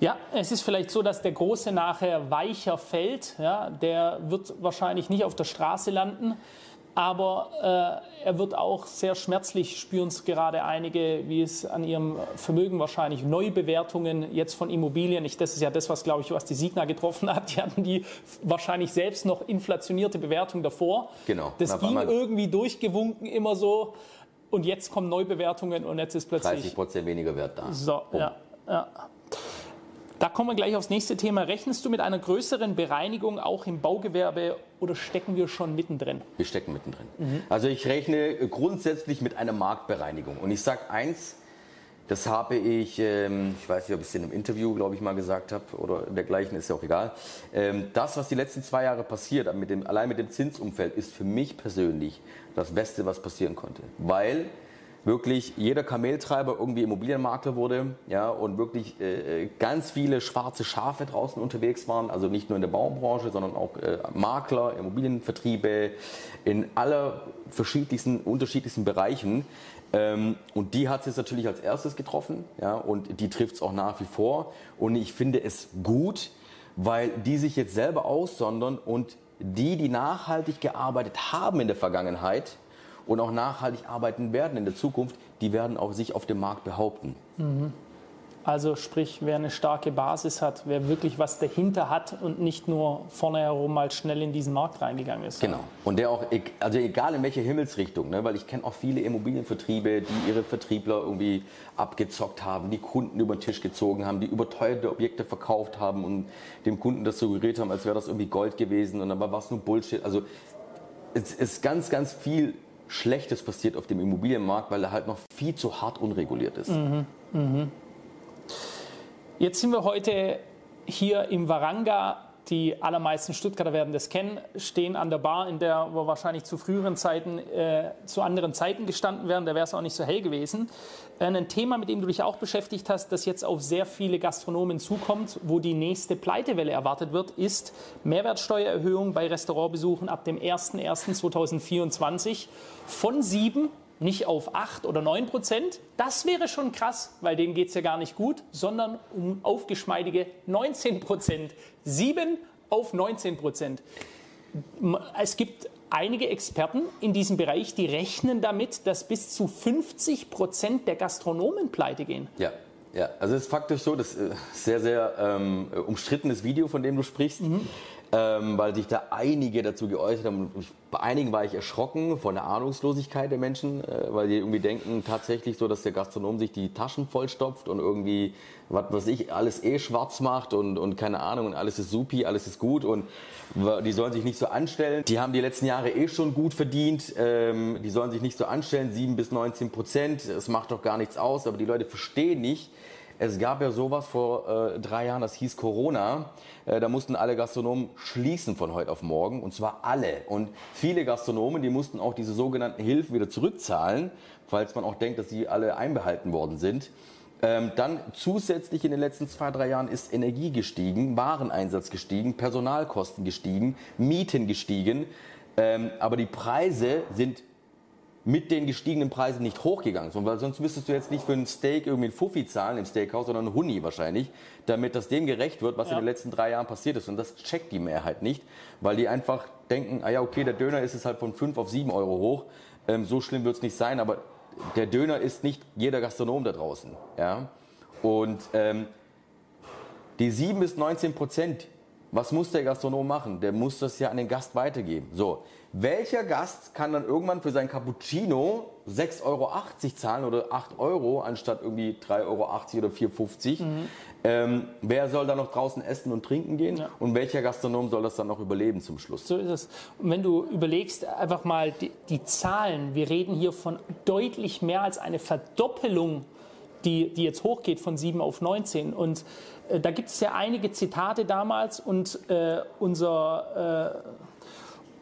A: Ja, es ist vielleicht so, dass der Große nachher weicher fällt. Ja, der wird wahrscheinlich nicht auf der Straße landen, aber äh, er wird auch sehr schmerzlich, spüren es gerade einige, wie es an ihrem Vermögen wahrscheinlich Neubewertungen jetzt von Immobilien. Ich, das ist ja das, was, glaube ich, was die Signa getroffen hat. Die hatten die wahrscheinlich selbst noch inflationierte Bewertung davor.
B: Genau.
A: Das ging irgendwie durchgewunken immer so. Und jetzt kommen Neubewertungen und jetzt ist plötzlich
B: 30 Prozent weniger Wert da.
A: So, ja, ja. Da kommen wir gleich aufs nächste Thema. Rechnest du mit einer größeren Bereinigung auch im Baugewerbe oder stecken wir schon mittendrin?
B: Wir stecken mittendrin. Mhm. Also ich rechne grundsätzlich mit einer Marktbereinigung. Und ich sage eins, das habe ich, ähm, ich weiß nicht, ob ich es in einem Interview, glaube ich, mal gesagt habe oder dergleichen, ist ja auch egal. Ähm, das, was die letzten zwei Jahre passiert, mit dem, allein mit dem Zinsumfeld, ist für mich persönlich das Beste, was passieren konnte. Weil wirklich jeder Kameltreiber irgendwie Immobilienmakler wurde, ja, und wirklich äh, ganz viele schwarze Schafe draußen unterwegs waren, also nicht nur in der Baubranche, sondern auch äh, Makler, Immobilienvertriebe in aller verschiedensten, unterschiedlichsten Bereichen. Ähm, und die hat es jetzt natürlich als erstes getroffen, ja, und die trifft es auch nach wie vor. Und ich finde es gut, weil die sich jetzt selber aussondern und die, die nachhaltig gearbeitet haben in der Vergangenheit, und auch nachhaltig arbeiten werden in der Zukunft, die werden auch sich auf dem Markt behaupten.
A: Mhm. Also sprich, wer eine starke Basis hat, wer wirklich was dahinter hat und nicht nur vorne herum mal schnell in diesen Markt reingegangen ist.
B: Genau. Und der auch, also egal in welche Himmelsrichtung, ne, weil ich kenne auch viele Immobilienvertriebe, die ihre Vertriebler irgendwie abgezockt haben, die Kunden über den Tisch gezogen haben, die überteuerte Objekte verkauft haben und dem Kunden das suggeriert haben, als wäre das irgendwie Gold gewesen und dann war es nur Bullshit. Also es ist ganz, ganz viel Schlechtes passiert auf dem Immobilienmarkt, weil er halt noch viel zu hart unreguliert ist. Mhm, mh.
A: Jetzt sind wir heute hier im Varanga die allermeisten Stuttgarter werden das kennen, stehen an der Bar, in der wir wahrscheinlich zu früheren Zeiten, äh, zu anderen Zeiten gestanden wären. Da wäre es auch nicht so hell gewesen. Äh, ein Thema, mit dem du dich auch beschäftigt hast, das jetzt auf sehr viele Gastronomen zukommt, wo die nächste Pleitewelle erwartet wird, ist Mehrwertsteuererhöhung bei Restaurantbesuchen ab dem 01.01.2024 von 7 nicht auf 8 oder 9 Prozent. Das wäre schon krass, weil denen geht es ja gar nicht gut, sondern um aufgeschmeidige 19 Prozent. 7 auf 19 Prozent. Es gibt einige Experten in diesem Bereich, die rechnen damit, dass bis zu 50 Prozent der Gastronomen pleite gehen.
B: Ja. Ja, also es ist faktisch so, das ist ein sehr, sehr ähm, umstrittenes Video, von dem du sprichst. Mhm ähm, weil sich da einige dazu geäußert haben. Bei einigen war ich erschrocken von der Ahnungslosigkeit der Menschen, äh, weil die irgendwie denken tatsächlich so, dass der Gastronom sich die Taschen vollstopft und irgendwie, was ich, alles eh schwarz macht und, und keine Ahnung und alles ist supi, alles ist gut und die sollen sich nicht so anstellen. Die haben die letzten Jahre eh schon gut verdient. Ähm, die sollen sich nicht so anstellen, 7 bis 19 Prozent. Es macht doch gar nichts aus, aber die Leute verstehen nicht, es gab ja sowas vor äh, drei Jahren, das hieß Corona. Äh, da mussten alle Gastronomen schließen von heute auf morgen. Und zwar alle. Und viele Gastronomen, die mussten auch diese sogenannten Hilfen wieder zurückzahlen, falls man auch denkt, dass sie alle einbehalten worden sind. Ähm, dann zusätzlich in den letzten zwei, drei Jahren ist Energie gestiegen, Wareneinsatz gestiegen, Personalkosten gestiegen, Mieten gestiegen. Ähm, aber die Preise sind mit den gestiegenen Preisen nicht hochgegangen, weil sonst müsstest du jetzt nicht für ein Steak irgendwie ein Fuffi zahlen im Steakhouse, sondern ein Huni wahrscheinlich, damit das dem gerecht wird, was ja. in den letzten drei Jahren passiert ist. Und das checkt die Mehrheit nicht, weil die einfach denken, ah ja, okay, der Döner ist es halt von 5 auf 7 Euro hoch, ähm, so schlimm wird es nicht sein, aber der Döner ist nicht jeder Gastronom da draußen. Ja? Und ähm, die 7 bis 19 Prozent, was muss der Gastronom machen? Der muss das ja an den Gast weitergeben. So, welcher Gast kann dann irgendwann für sein Cappuccino 6,80 Euro zahlen oder 8 Euro anstatt irgendwie 3,80 Euro oder 4,50 mhm. ähm, wer soll da noch draußen essen und trinken gehen ja. und welcher Gastronom soll das dann noch überleben zum Schluss?
A: So ist es. Und wenn du überlegst, einfach mal die, die Zahlen, wir reden hier von deutlich mehr als eine Verdoppelung die, die jetzt hochgeht von 7 auf 19. Und äh, da gibt es ja einige Zitate damals und äh, unser äh,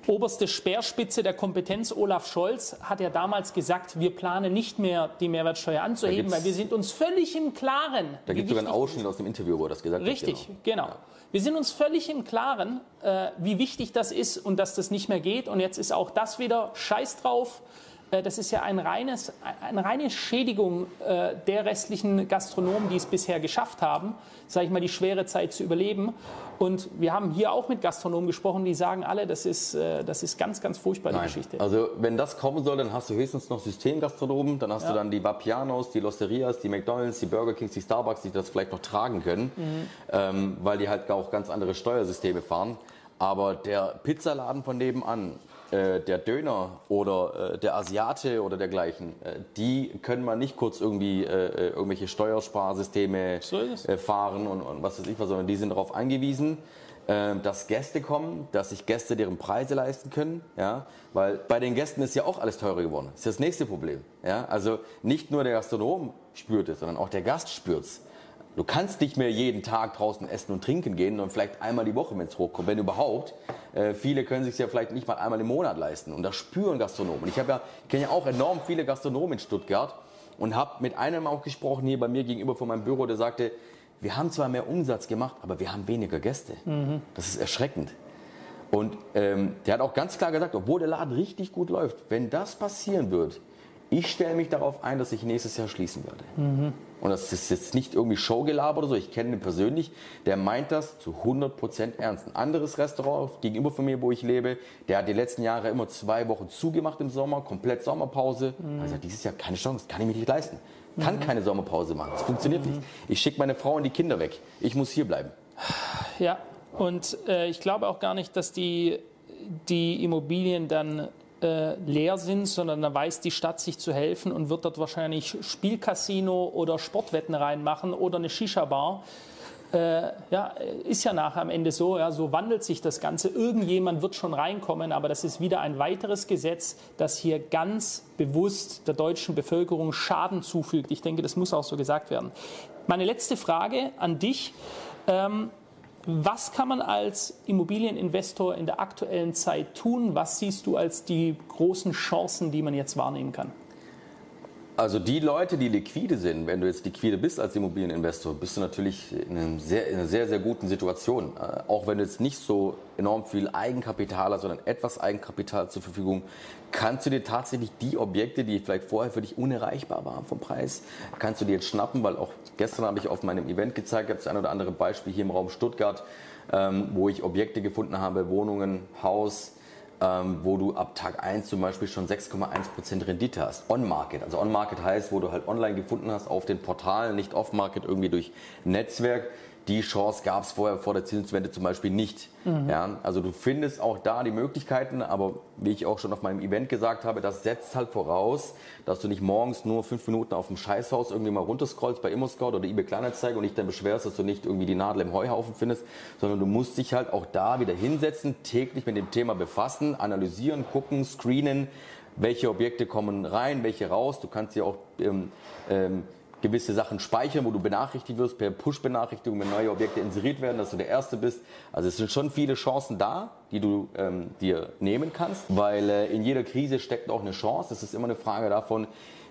A: oberste Speerspitze der Kompetenz, Olaf Scholz, hat ja damals gesagt, wir planen nicht mehr die Mehrwertsteuer anzuheben, weil wir sind uns völlig im Klaren.
B: Da gibt es sogar einen Ausschnitt aus dem Interview, wo er das gesagt
A: richtig, hat. Richtig, genau. genau. Ja. Wir sind uns völlig im Klaren, äh, wie wichtig das ist und dass das nicht mehr geht. Und jetzt ist auch das wieder Scheiß drauf. Äh, das ist ja ein reines, eine reine Schädigung äh, der restlichen Gastronomen, die es bisher geschafft haben, sage ich mal, die schwere Zeit zu überleben. Und wir haben hier auch mit Gastronomen gesprochen, die sagen alle, das ist, äh, das ist ganz, ganz furchtbar,
B: Nein.
A: die Geschichte.
B: Also wenn das kommen soll, dann hast du höchstens noch Systemgastronomen, dann hast ja. du dann die Vapianos, die Losterias, die McDonalds, die Burger Kings, die Starbucks, die das vielleicht noch tragen können, mhm. ähm, weil die halt auch ganz andere Steuersysteme fahren. Aber der Pizzaladen von nebenan, äh, der Döner oder äh, der Asiate oder dergleichen, äh, die können man nicht kurz irgendwie äh, irgendwelche Steuersparsysteme so fahren und, und, was weiß ich was, sondern die sind darauf angewiesen, dass Gäste kommen, dass sich Gäste deren Preise leisten können, ja, weil bei den Gästen ist ja auch alles teurer geworden. Das ist das nächste Problem, ja, also nicht nur der Gastronom spürt es, sondern auch der Gast spürt es. Du kannst nicht mehr jeden Tag draußen essen und trinken gehen und vielleicht einmal die Woche, wenn es hochkommt, wenn überhaupt. Äh, viele können sich ja vielleicht nicht mal einmal im Monat leisten und das spüren Gastronomen. Ich habe ja, kenne ja auch enorm viele Gastronomen in Stuttgart und habe mit einem auch gesprochen hier bei mir gegenüber von meinem Büro, der sagte, wir haben zwar mehr Umsatz gemacht, aber wir haben weniger Gäste. Mhm. Das ist erschreckend. Und ähm, der hat auch ganz klar gesagt, obwohl der Laden richtig gut läuft, wenn das passieren wird, ich stelle mich darauf ein, dass ich nächstes Jahr schließen werde. Mhm. Und das ist jetzt nicht irgendwie Showgelaber oder so. Ich kenne ihn persönlich. Der meint das zu 100% ernst. Ein anderes Restaurant gegenüber von mir, wo ich lebe, der hat die letzten Jahre immer zwei Wochen zugemacht im Sommer, komplett Sommerpause. Mhm. Also dieses Jahr keine Chance, kann ich mir nicht leisten. Kann mhm. keine Sommerpause machen. Das funktioniert nicht. Ich schicke meine Frau und die Kinder weg. Ich muss hier bleiben.
A: Ja, und äh, ich glaube auch gar nicht, dass die, die Immobilien dann äh, leer sind, sondern da weiß die Stadt sich zu helfen und wird dort wahrscheinlich Spielcasino oder Sportwetten reinmachen oder eine Shisha-Bar. Äh, ja, ist ja nachher am Ende so, ja, so wandelt sich das Ganze. Irgendjemand wird schon reinkommen, aber das ist wieder ein weiteres Gesetz, das hier ganz bewusst der deutschen Bevölkerung Schaden zufügt. Ich denke, das muss auch so gesagt werden. Meine letzte Frage an dich. Ähm, was kann man als Immobilieninvestor in der aktuellen Zeit tun? Was siehst du als die großen Chancen, die man jetzt wahrnehmen kann?
B: Also die Leute, die liquide sind, wenn du jetzt liquide bist als Immobilieninvestor, bist du natürlich in, einem sehr, in einer sehr, sehr guten Situation. Äh, auch wenn du jetzt nicht so enorm viel Eigenkapital hast, sondern etwas Eigenkapital zur Verfügung, kannst du dir tatsächlich die Objekte, die vielleicht vorher für dich unerreichbar waren vom Preis, kannst du dir jetzt schnappen, weil auch gestern habe ich auf meinem Event gezeigt, ich habe das ein oder andere Beispiel hier im Raum Stuttgart, ähm, wo ich Objekte gefunden habe, Wohnungen, Haus, ähm, wo du ab Tag 1 zum Beispiel schon 6,1% Rendite hast. On-Market. Also On-Market heißt, wo du halt online gefunden hast auf den Portalen, nicht Off-Market irgendwie durch Netzwerk. Die Chance gab es vorher vor der Zinswende zum Beispiel nicht. Mhm. Ja, also du findest auch da die Möglichkeiten, aber wie ich auch schon auf meinem Event gesagt habe, das setzt halt voraus, dass du nicht morgens nur fünf Minuten auf dem Scheißhaus irgendwie mal runterscrollst bei ImmoScout oder eBay Kleinanzeigen und dich dann beschwerst, dass du nicht irgendwie die Nadel im Heuhaufen findest, sondern du musst dich halt auch da wieder hinsetzen, täglich mit dem Thema befassen, analysieren, gucken, screenen, welche Objekte kommen rein, welche raus. Du kannst ja auch ähm, ähm, gewisse Sachen speichern, wo du benachrichtigt wirst per Push-Benachrichtigung, wenn neue Objekte inseriert werden, dass du der Erste bist. Also es sind schon viele Chancen da, die du ähm, dir nehmen kannst, weil äh, in jeder Krise steckt auch eine Chance. Es ist immer eine Frage davon,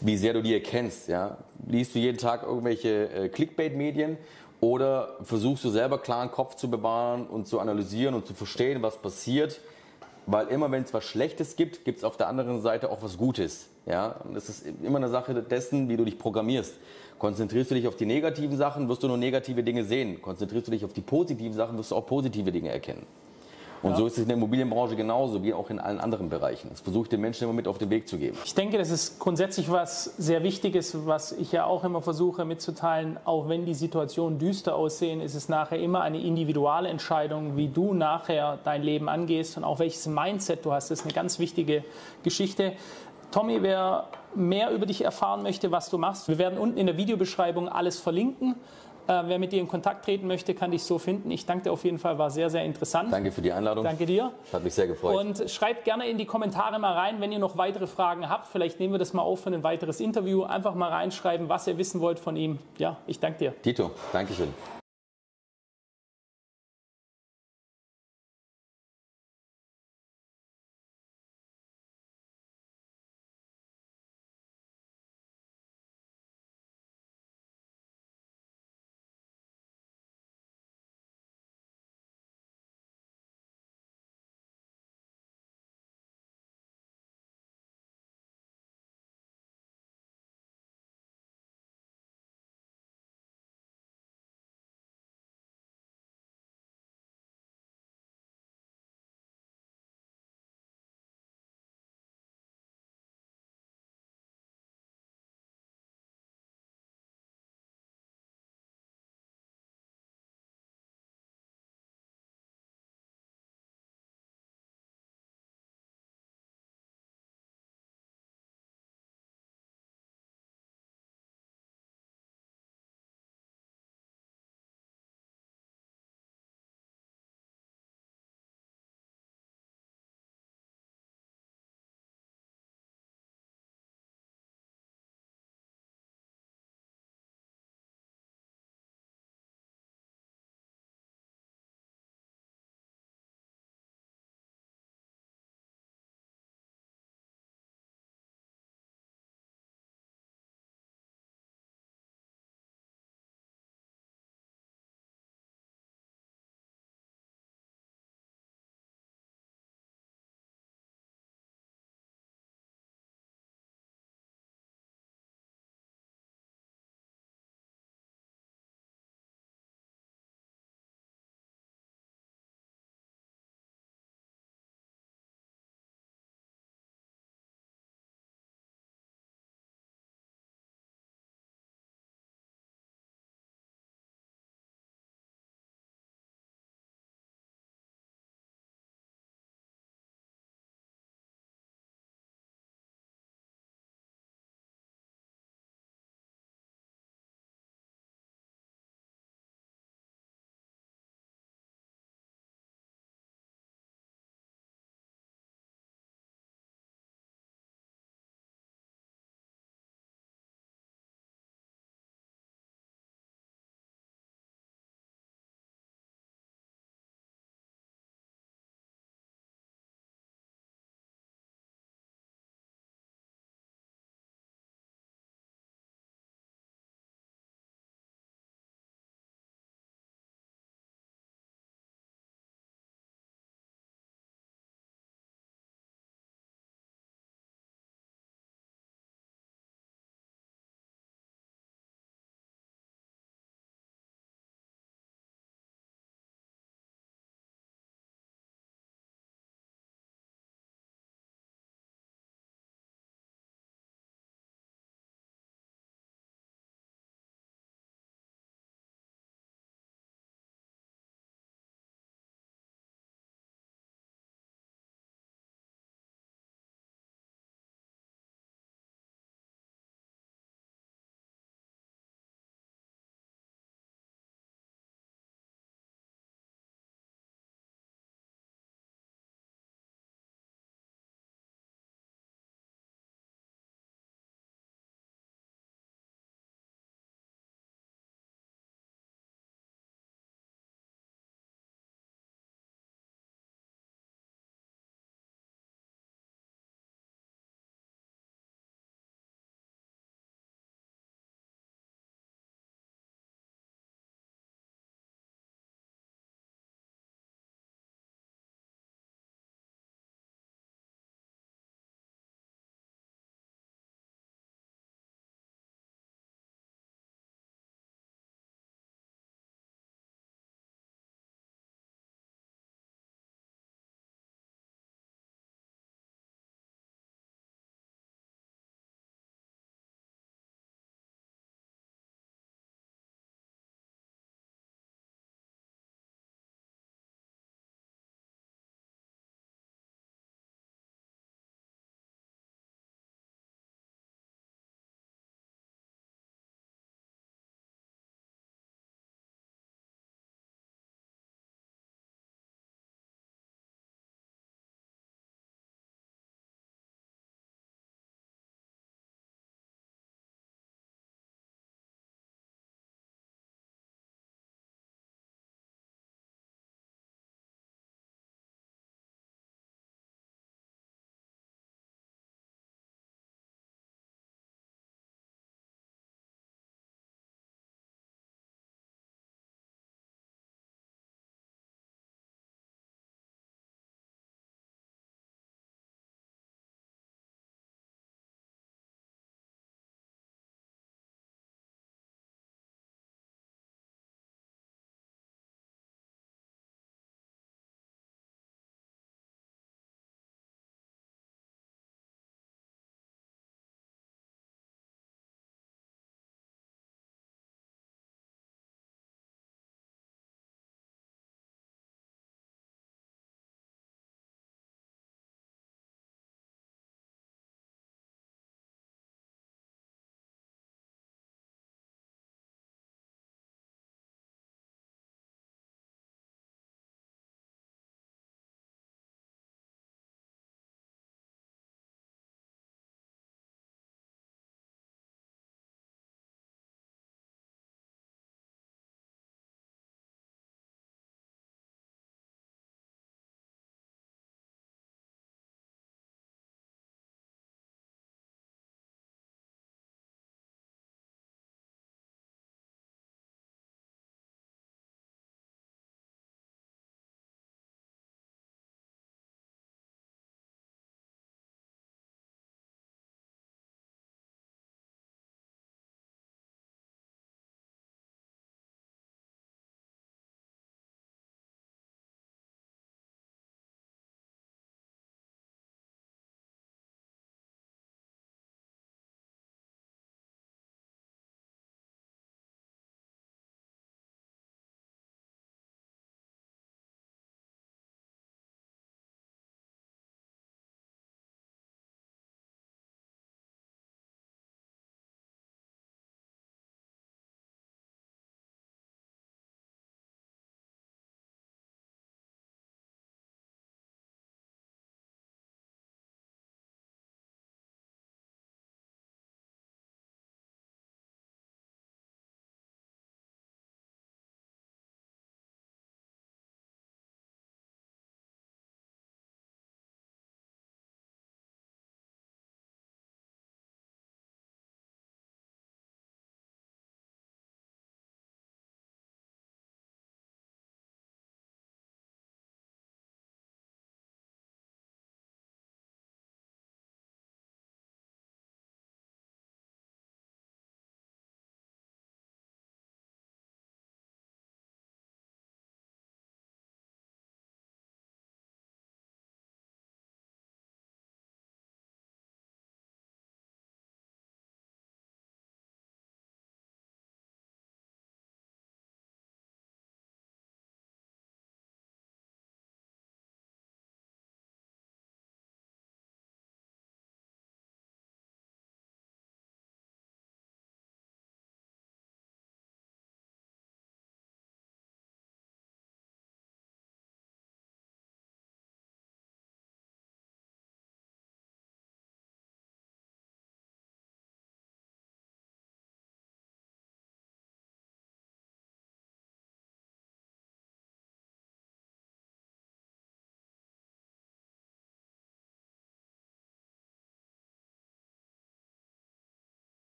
B: wie sehr du die erkennst. Ja? Liest du jeden Tag irgendwelche äh, Clickbait-Medien oder versuchst du selber klaren Kopf zu bewahren und zu analysieren und zu verstehen, was passiert? Weil immer wenn es was Schlechtes gibt, gibt es auf der anderen Seite auch was Gutes. Ja, und das ist immer eine Sache dessen, wie du dich programmierst. Konzentrierst du dich auf die negativen Sachen, wirst du nur negative Dinge sehen. Konzentrierst du dich auf die positiven Sachen, wirst du auch positive Dinge erkennen. Und ja. so ist es in der Immobilienbranche genauso wie auch in allen anderen Bereichen. Das versuche ich den Menschen immer mit auf den Weg zu geben.
A: Ich denke, das ist grundsätzlich was sehr Wichtiges, was ich ja auch immer versuche mitzuteilen. Auch wenn die Situationen düster aussehen, ist es nachher immer eine individuelle Entscheidung, wie du nachher dein Leben angehst und auch welches Mindset du hast. Das ist eine ganz wichtige Geschichte. Tommy, wer mehr über dich erfahren möchte, was du machst, wir werden unten in der Videobeschreibung alles verlinken. Äh, wer mit dir in Kontakt treten möchte, kann dich so finden. Ich danke dir auf jeden Fall, war sehr, sehr interessant.
B: Danke für die Einladung.
A: Danke dir.
B: Hat mich sehr gefreut.
A: Und schreibt gerne in die Kommentare mal rein, wenn ihr noch weitere Fragen habt. Vielleicht nehmen wir das mal auf für ein weiteres Interview. Einfach mal reinschreiben, was ihr wissen wollt von ihm. Ja, ich danke dir.
B: Tito, Dankeschön.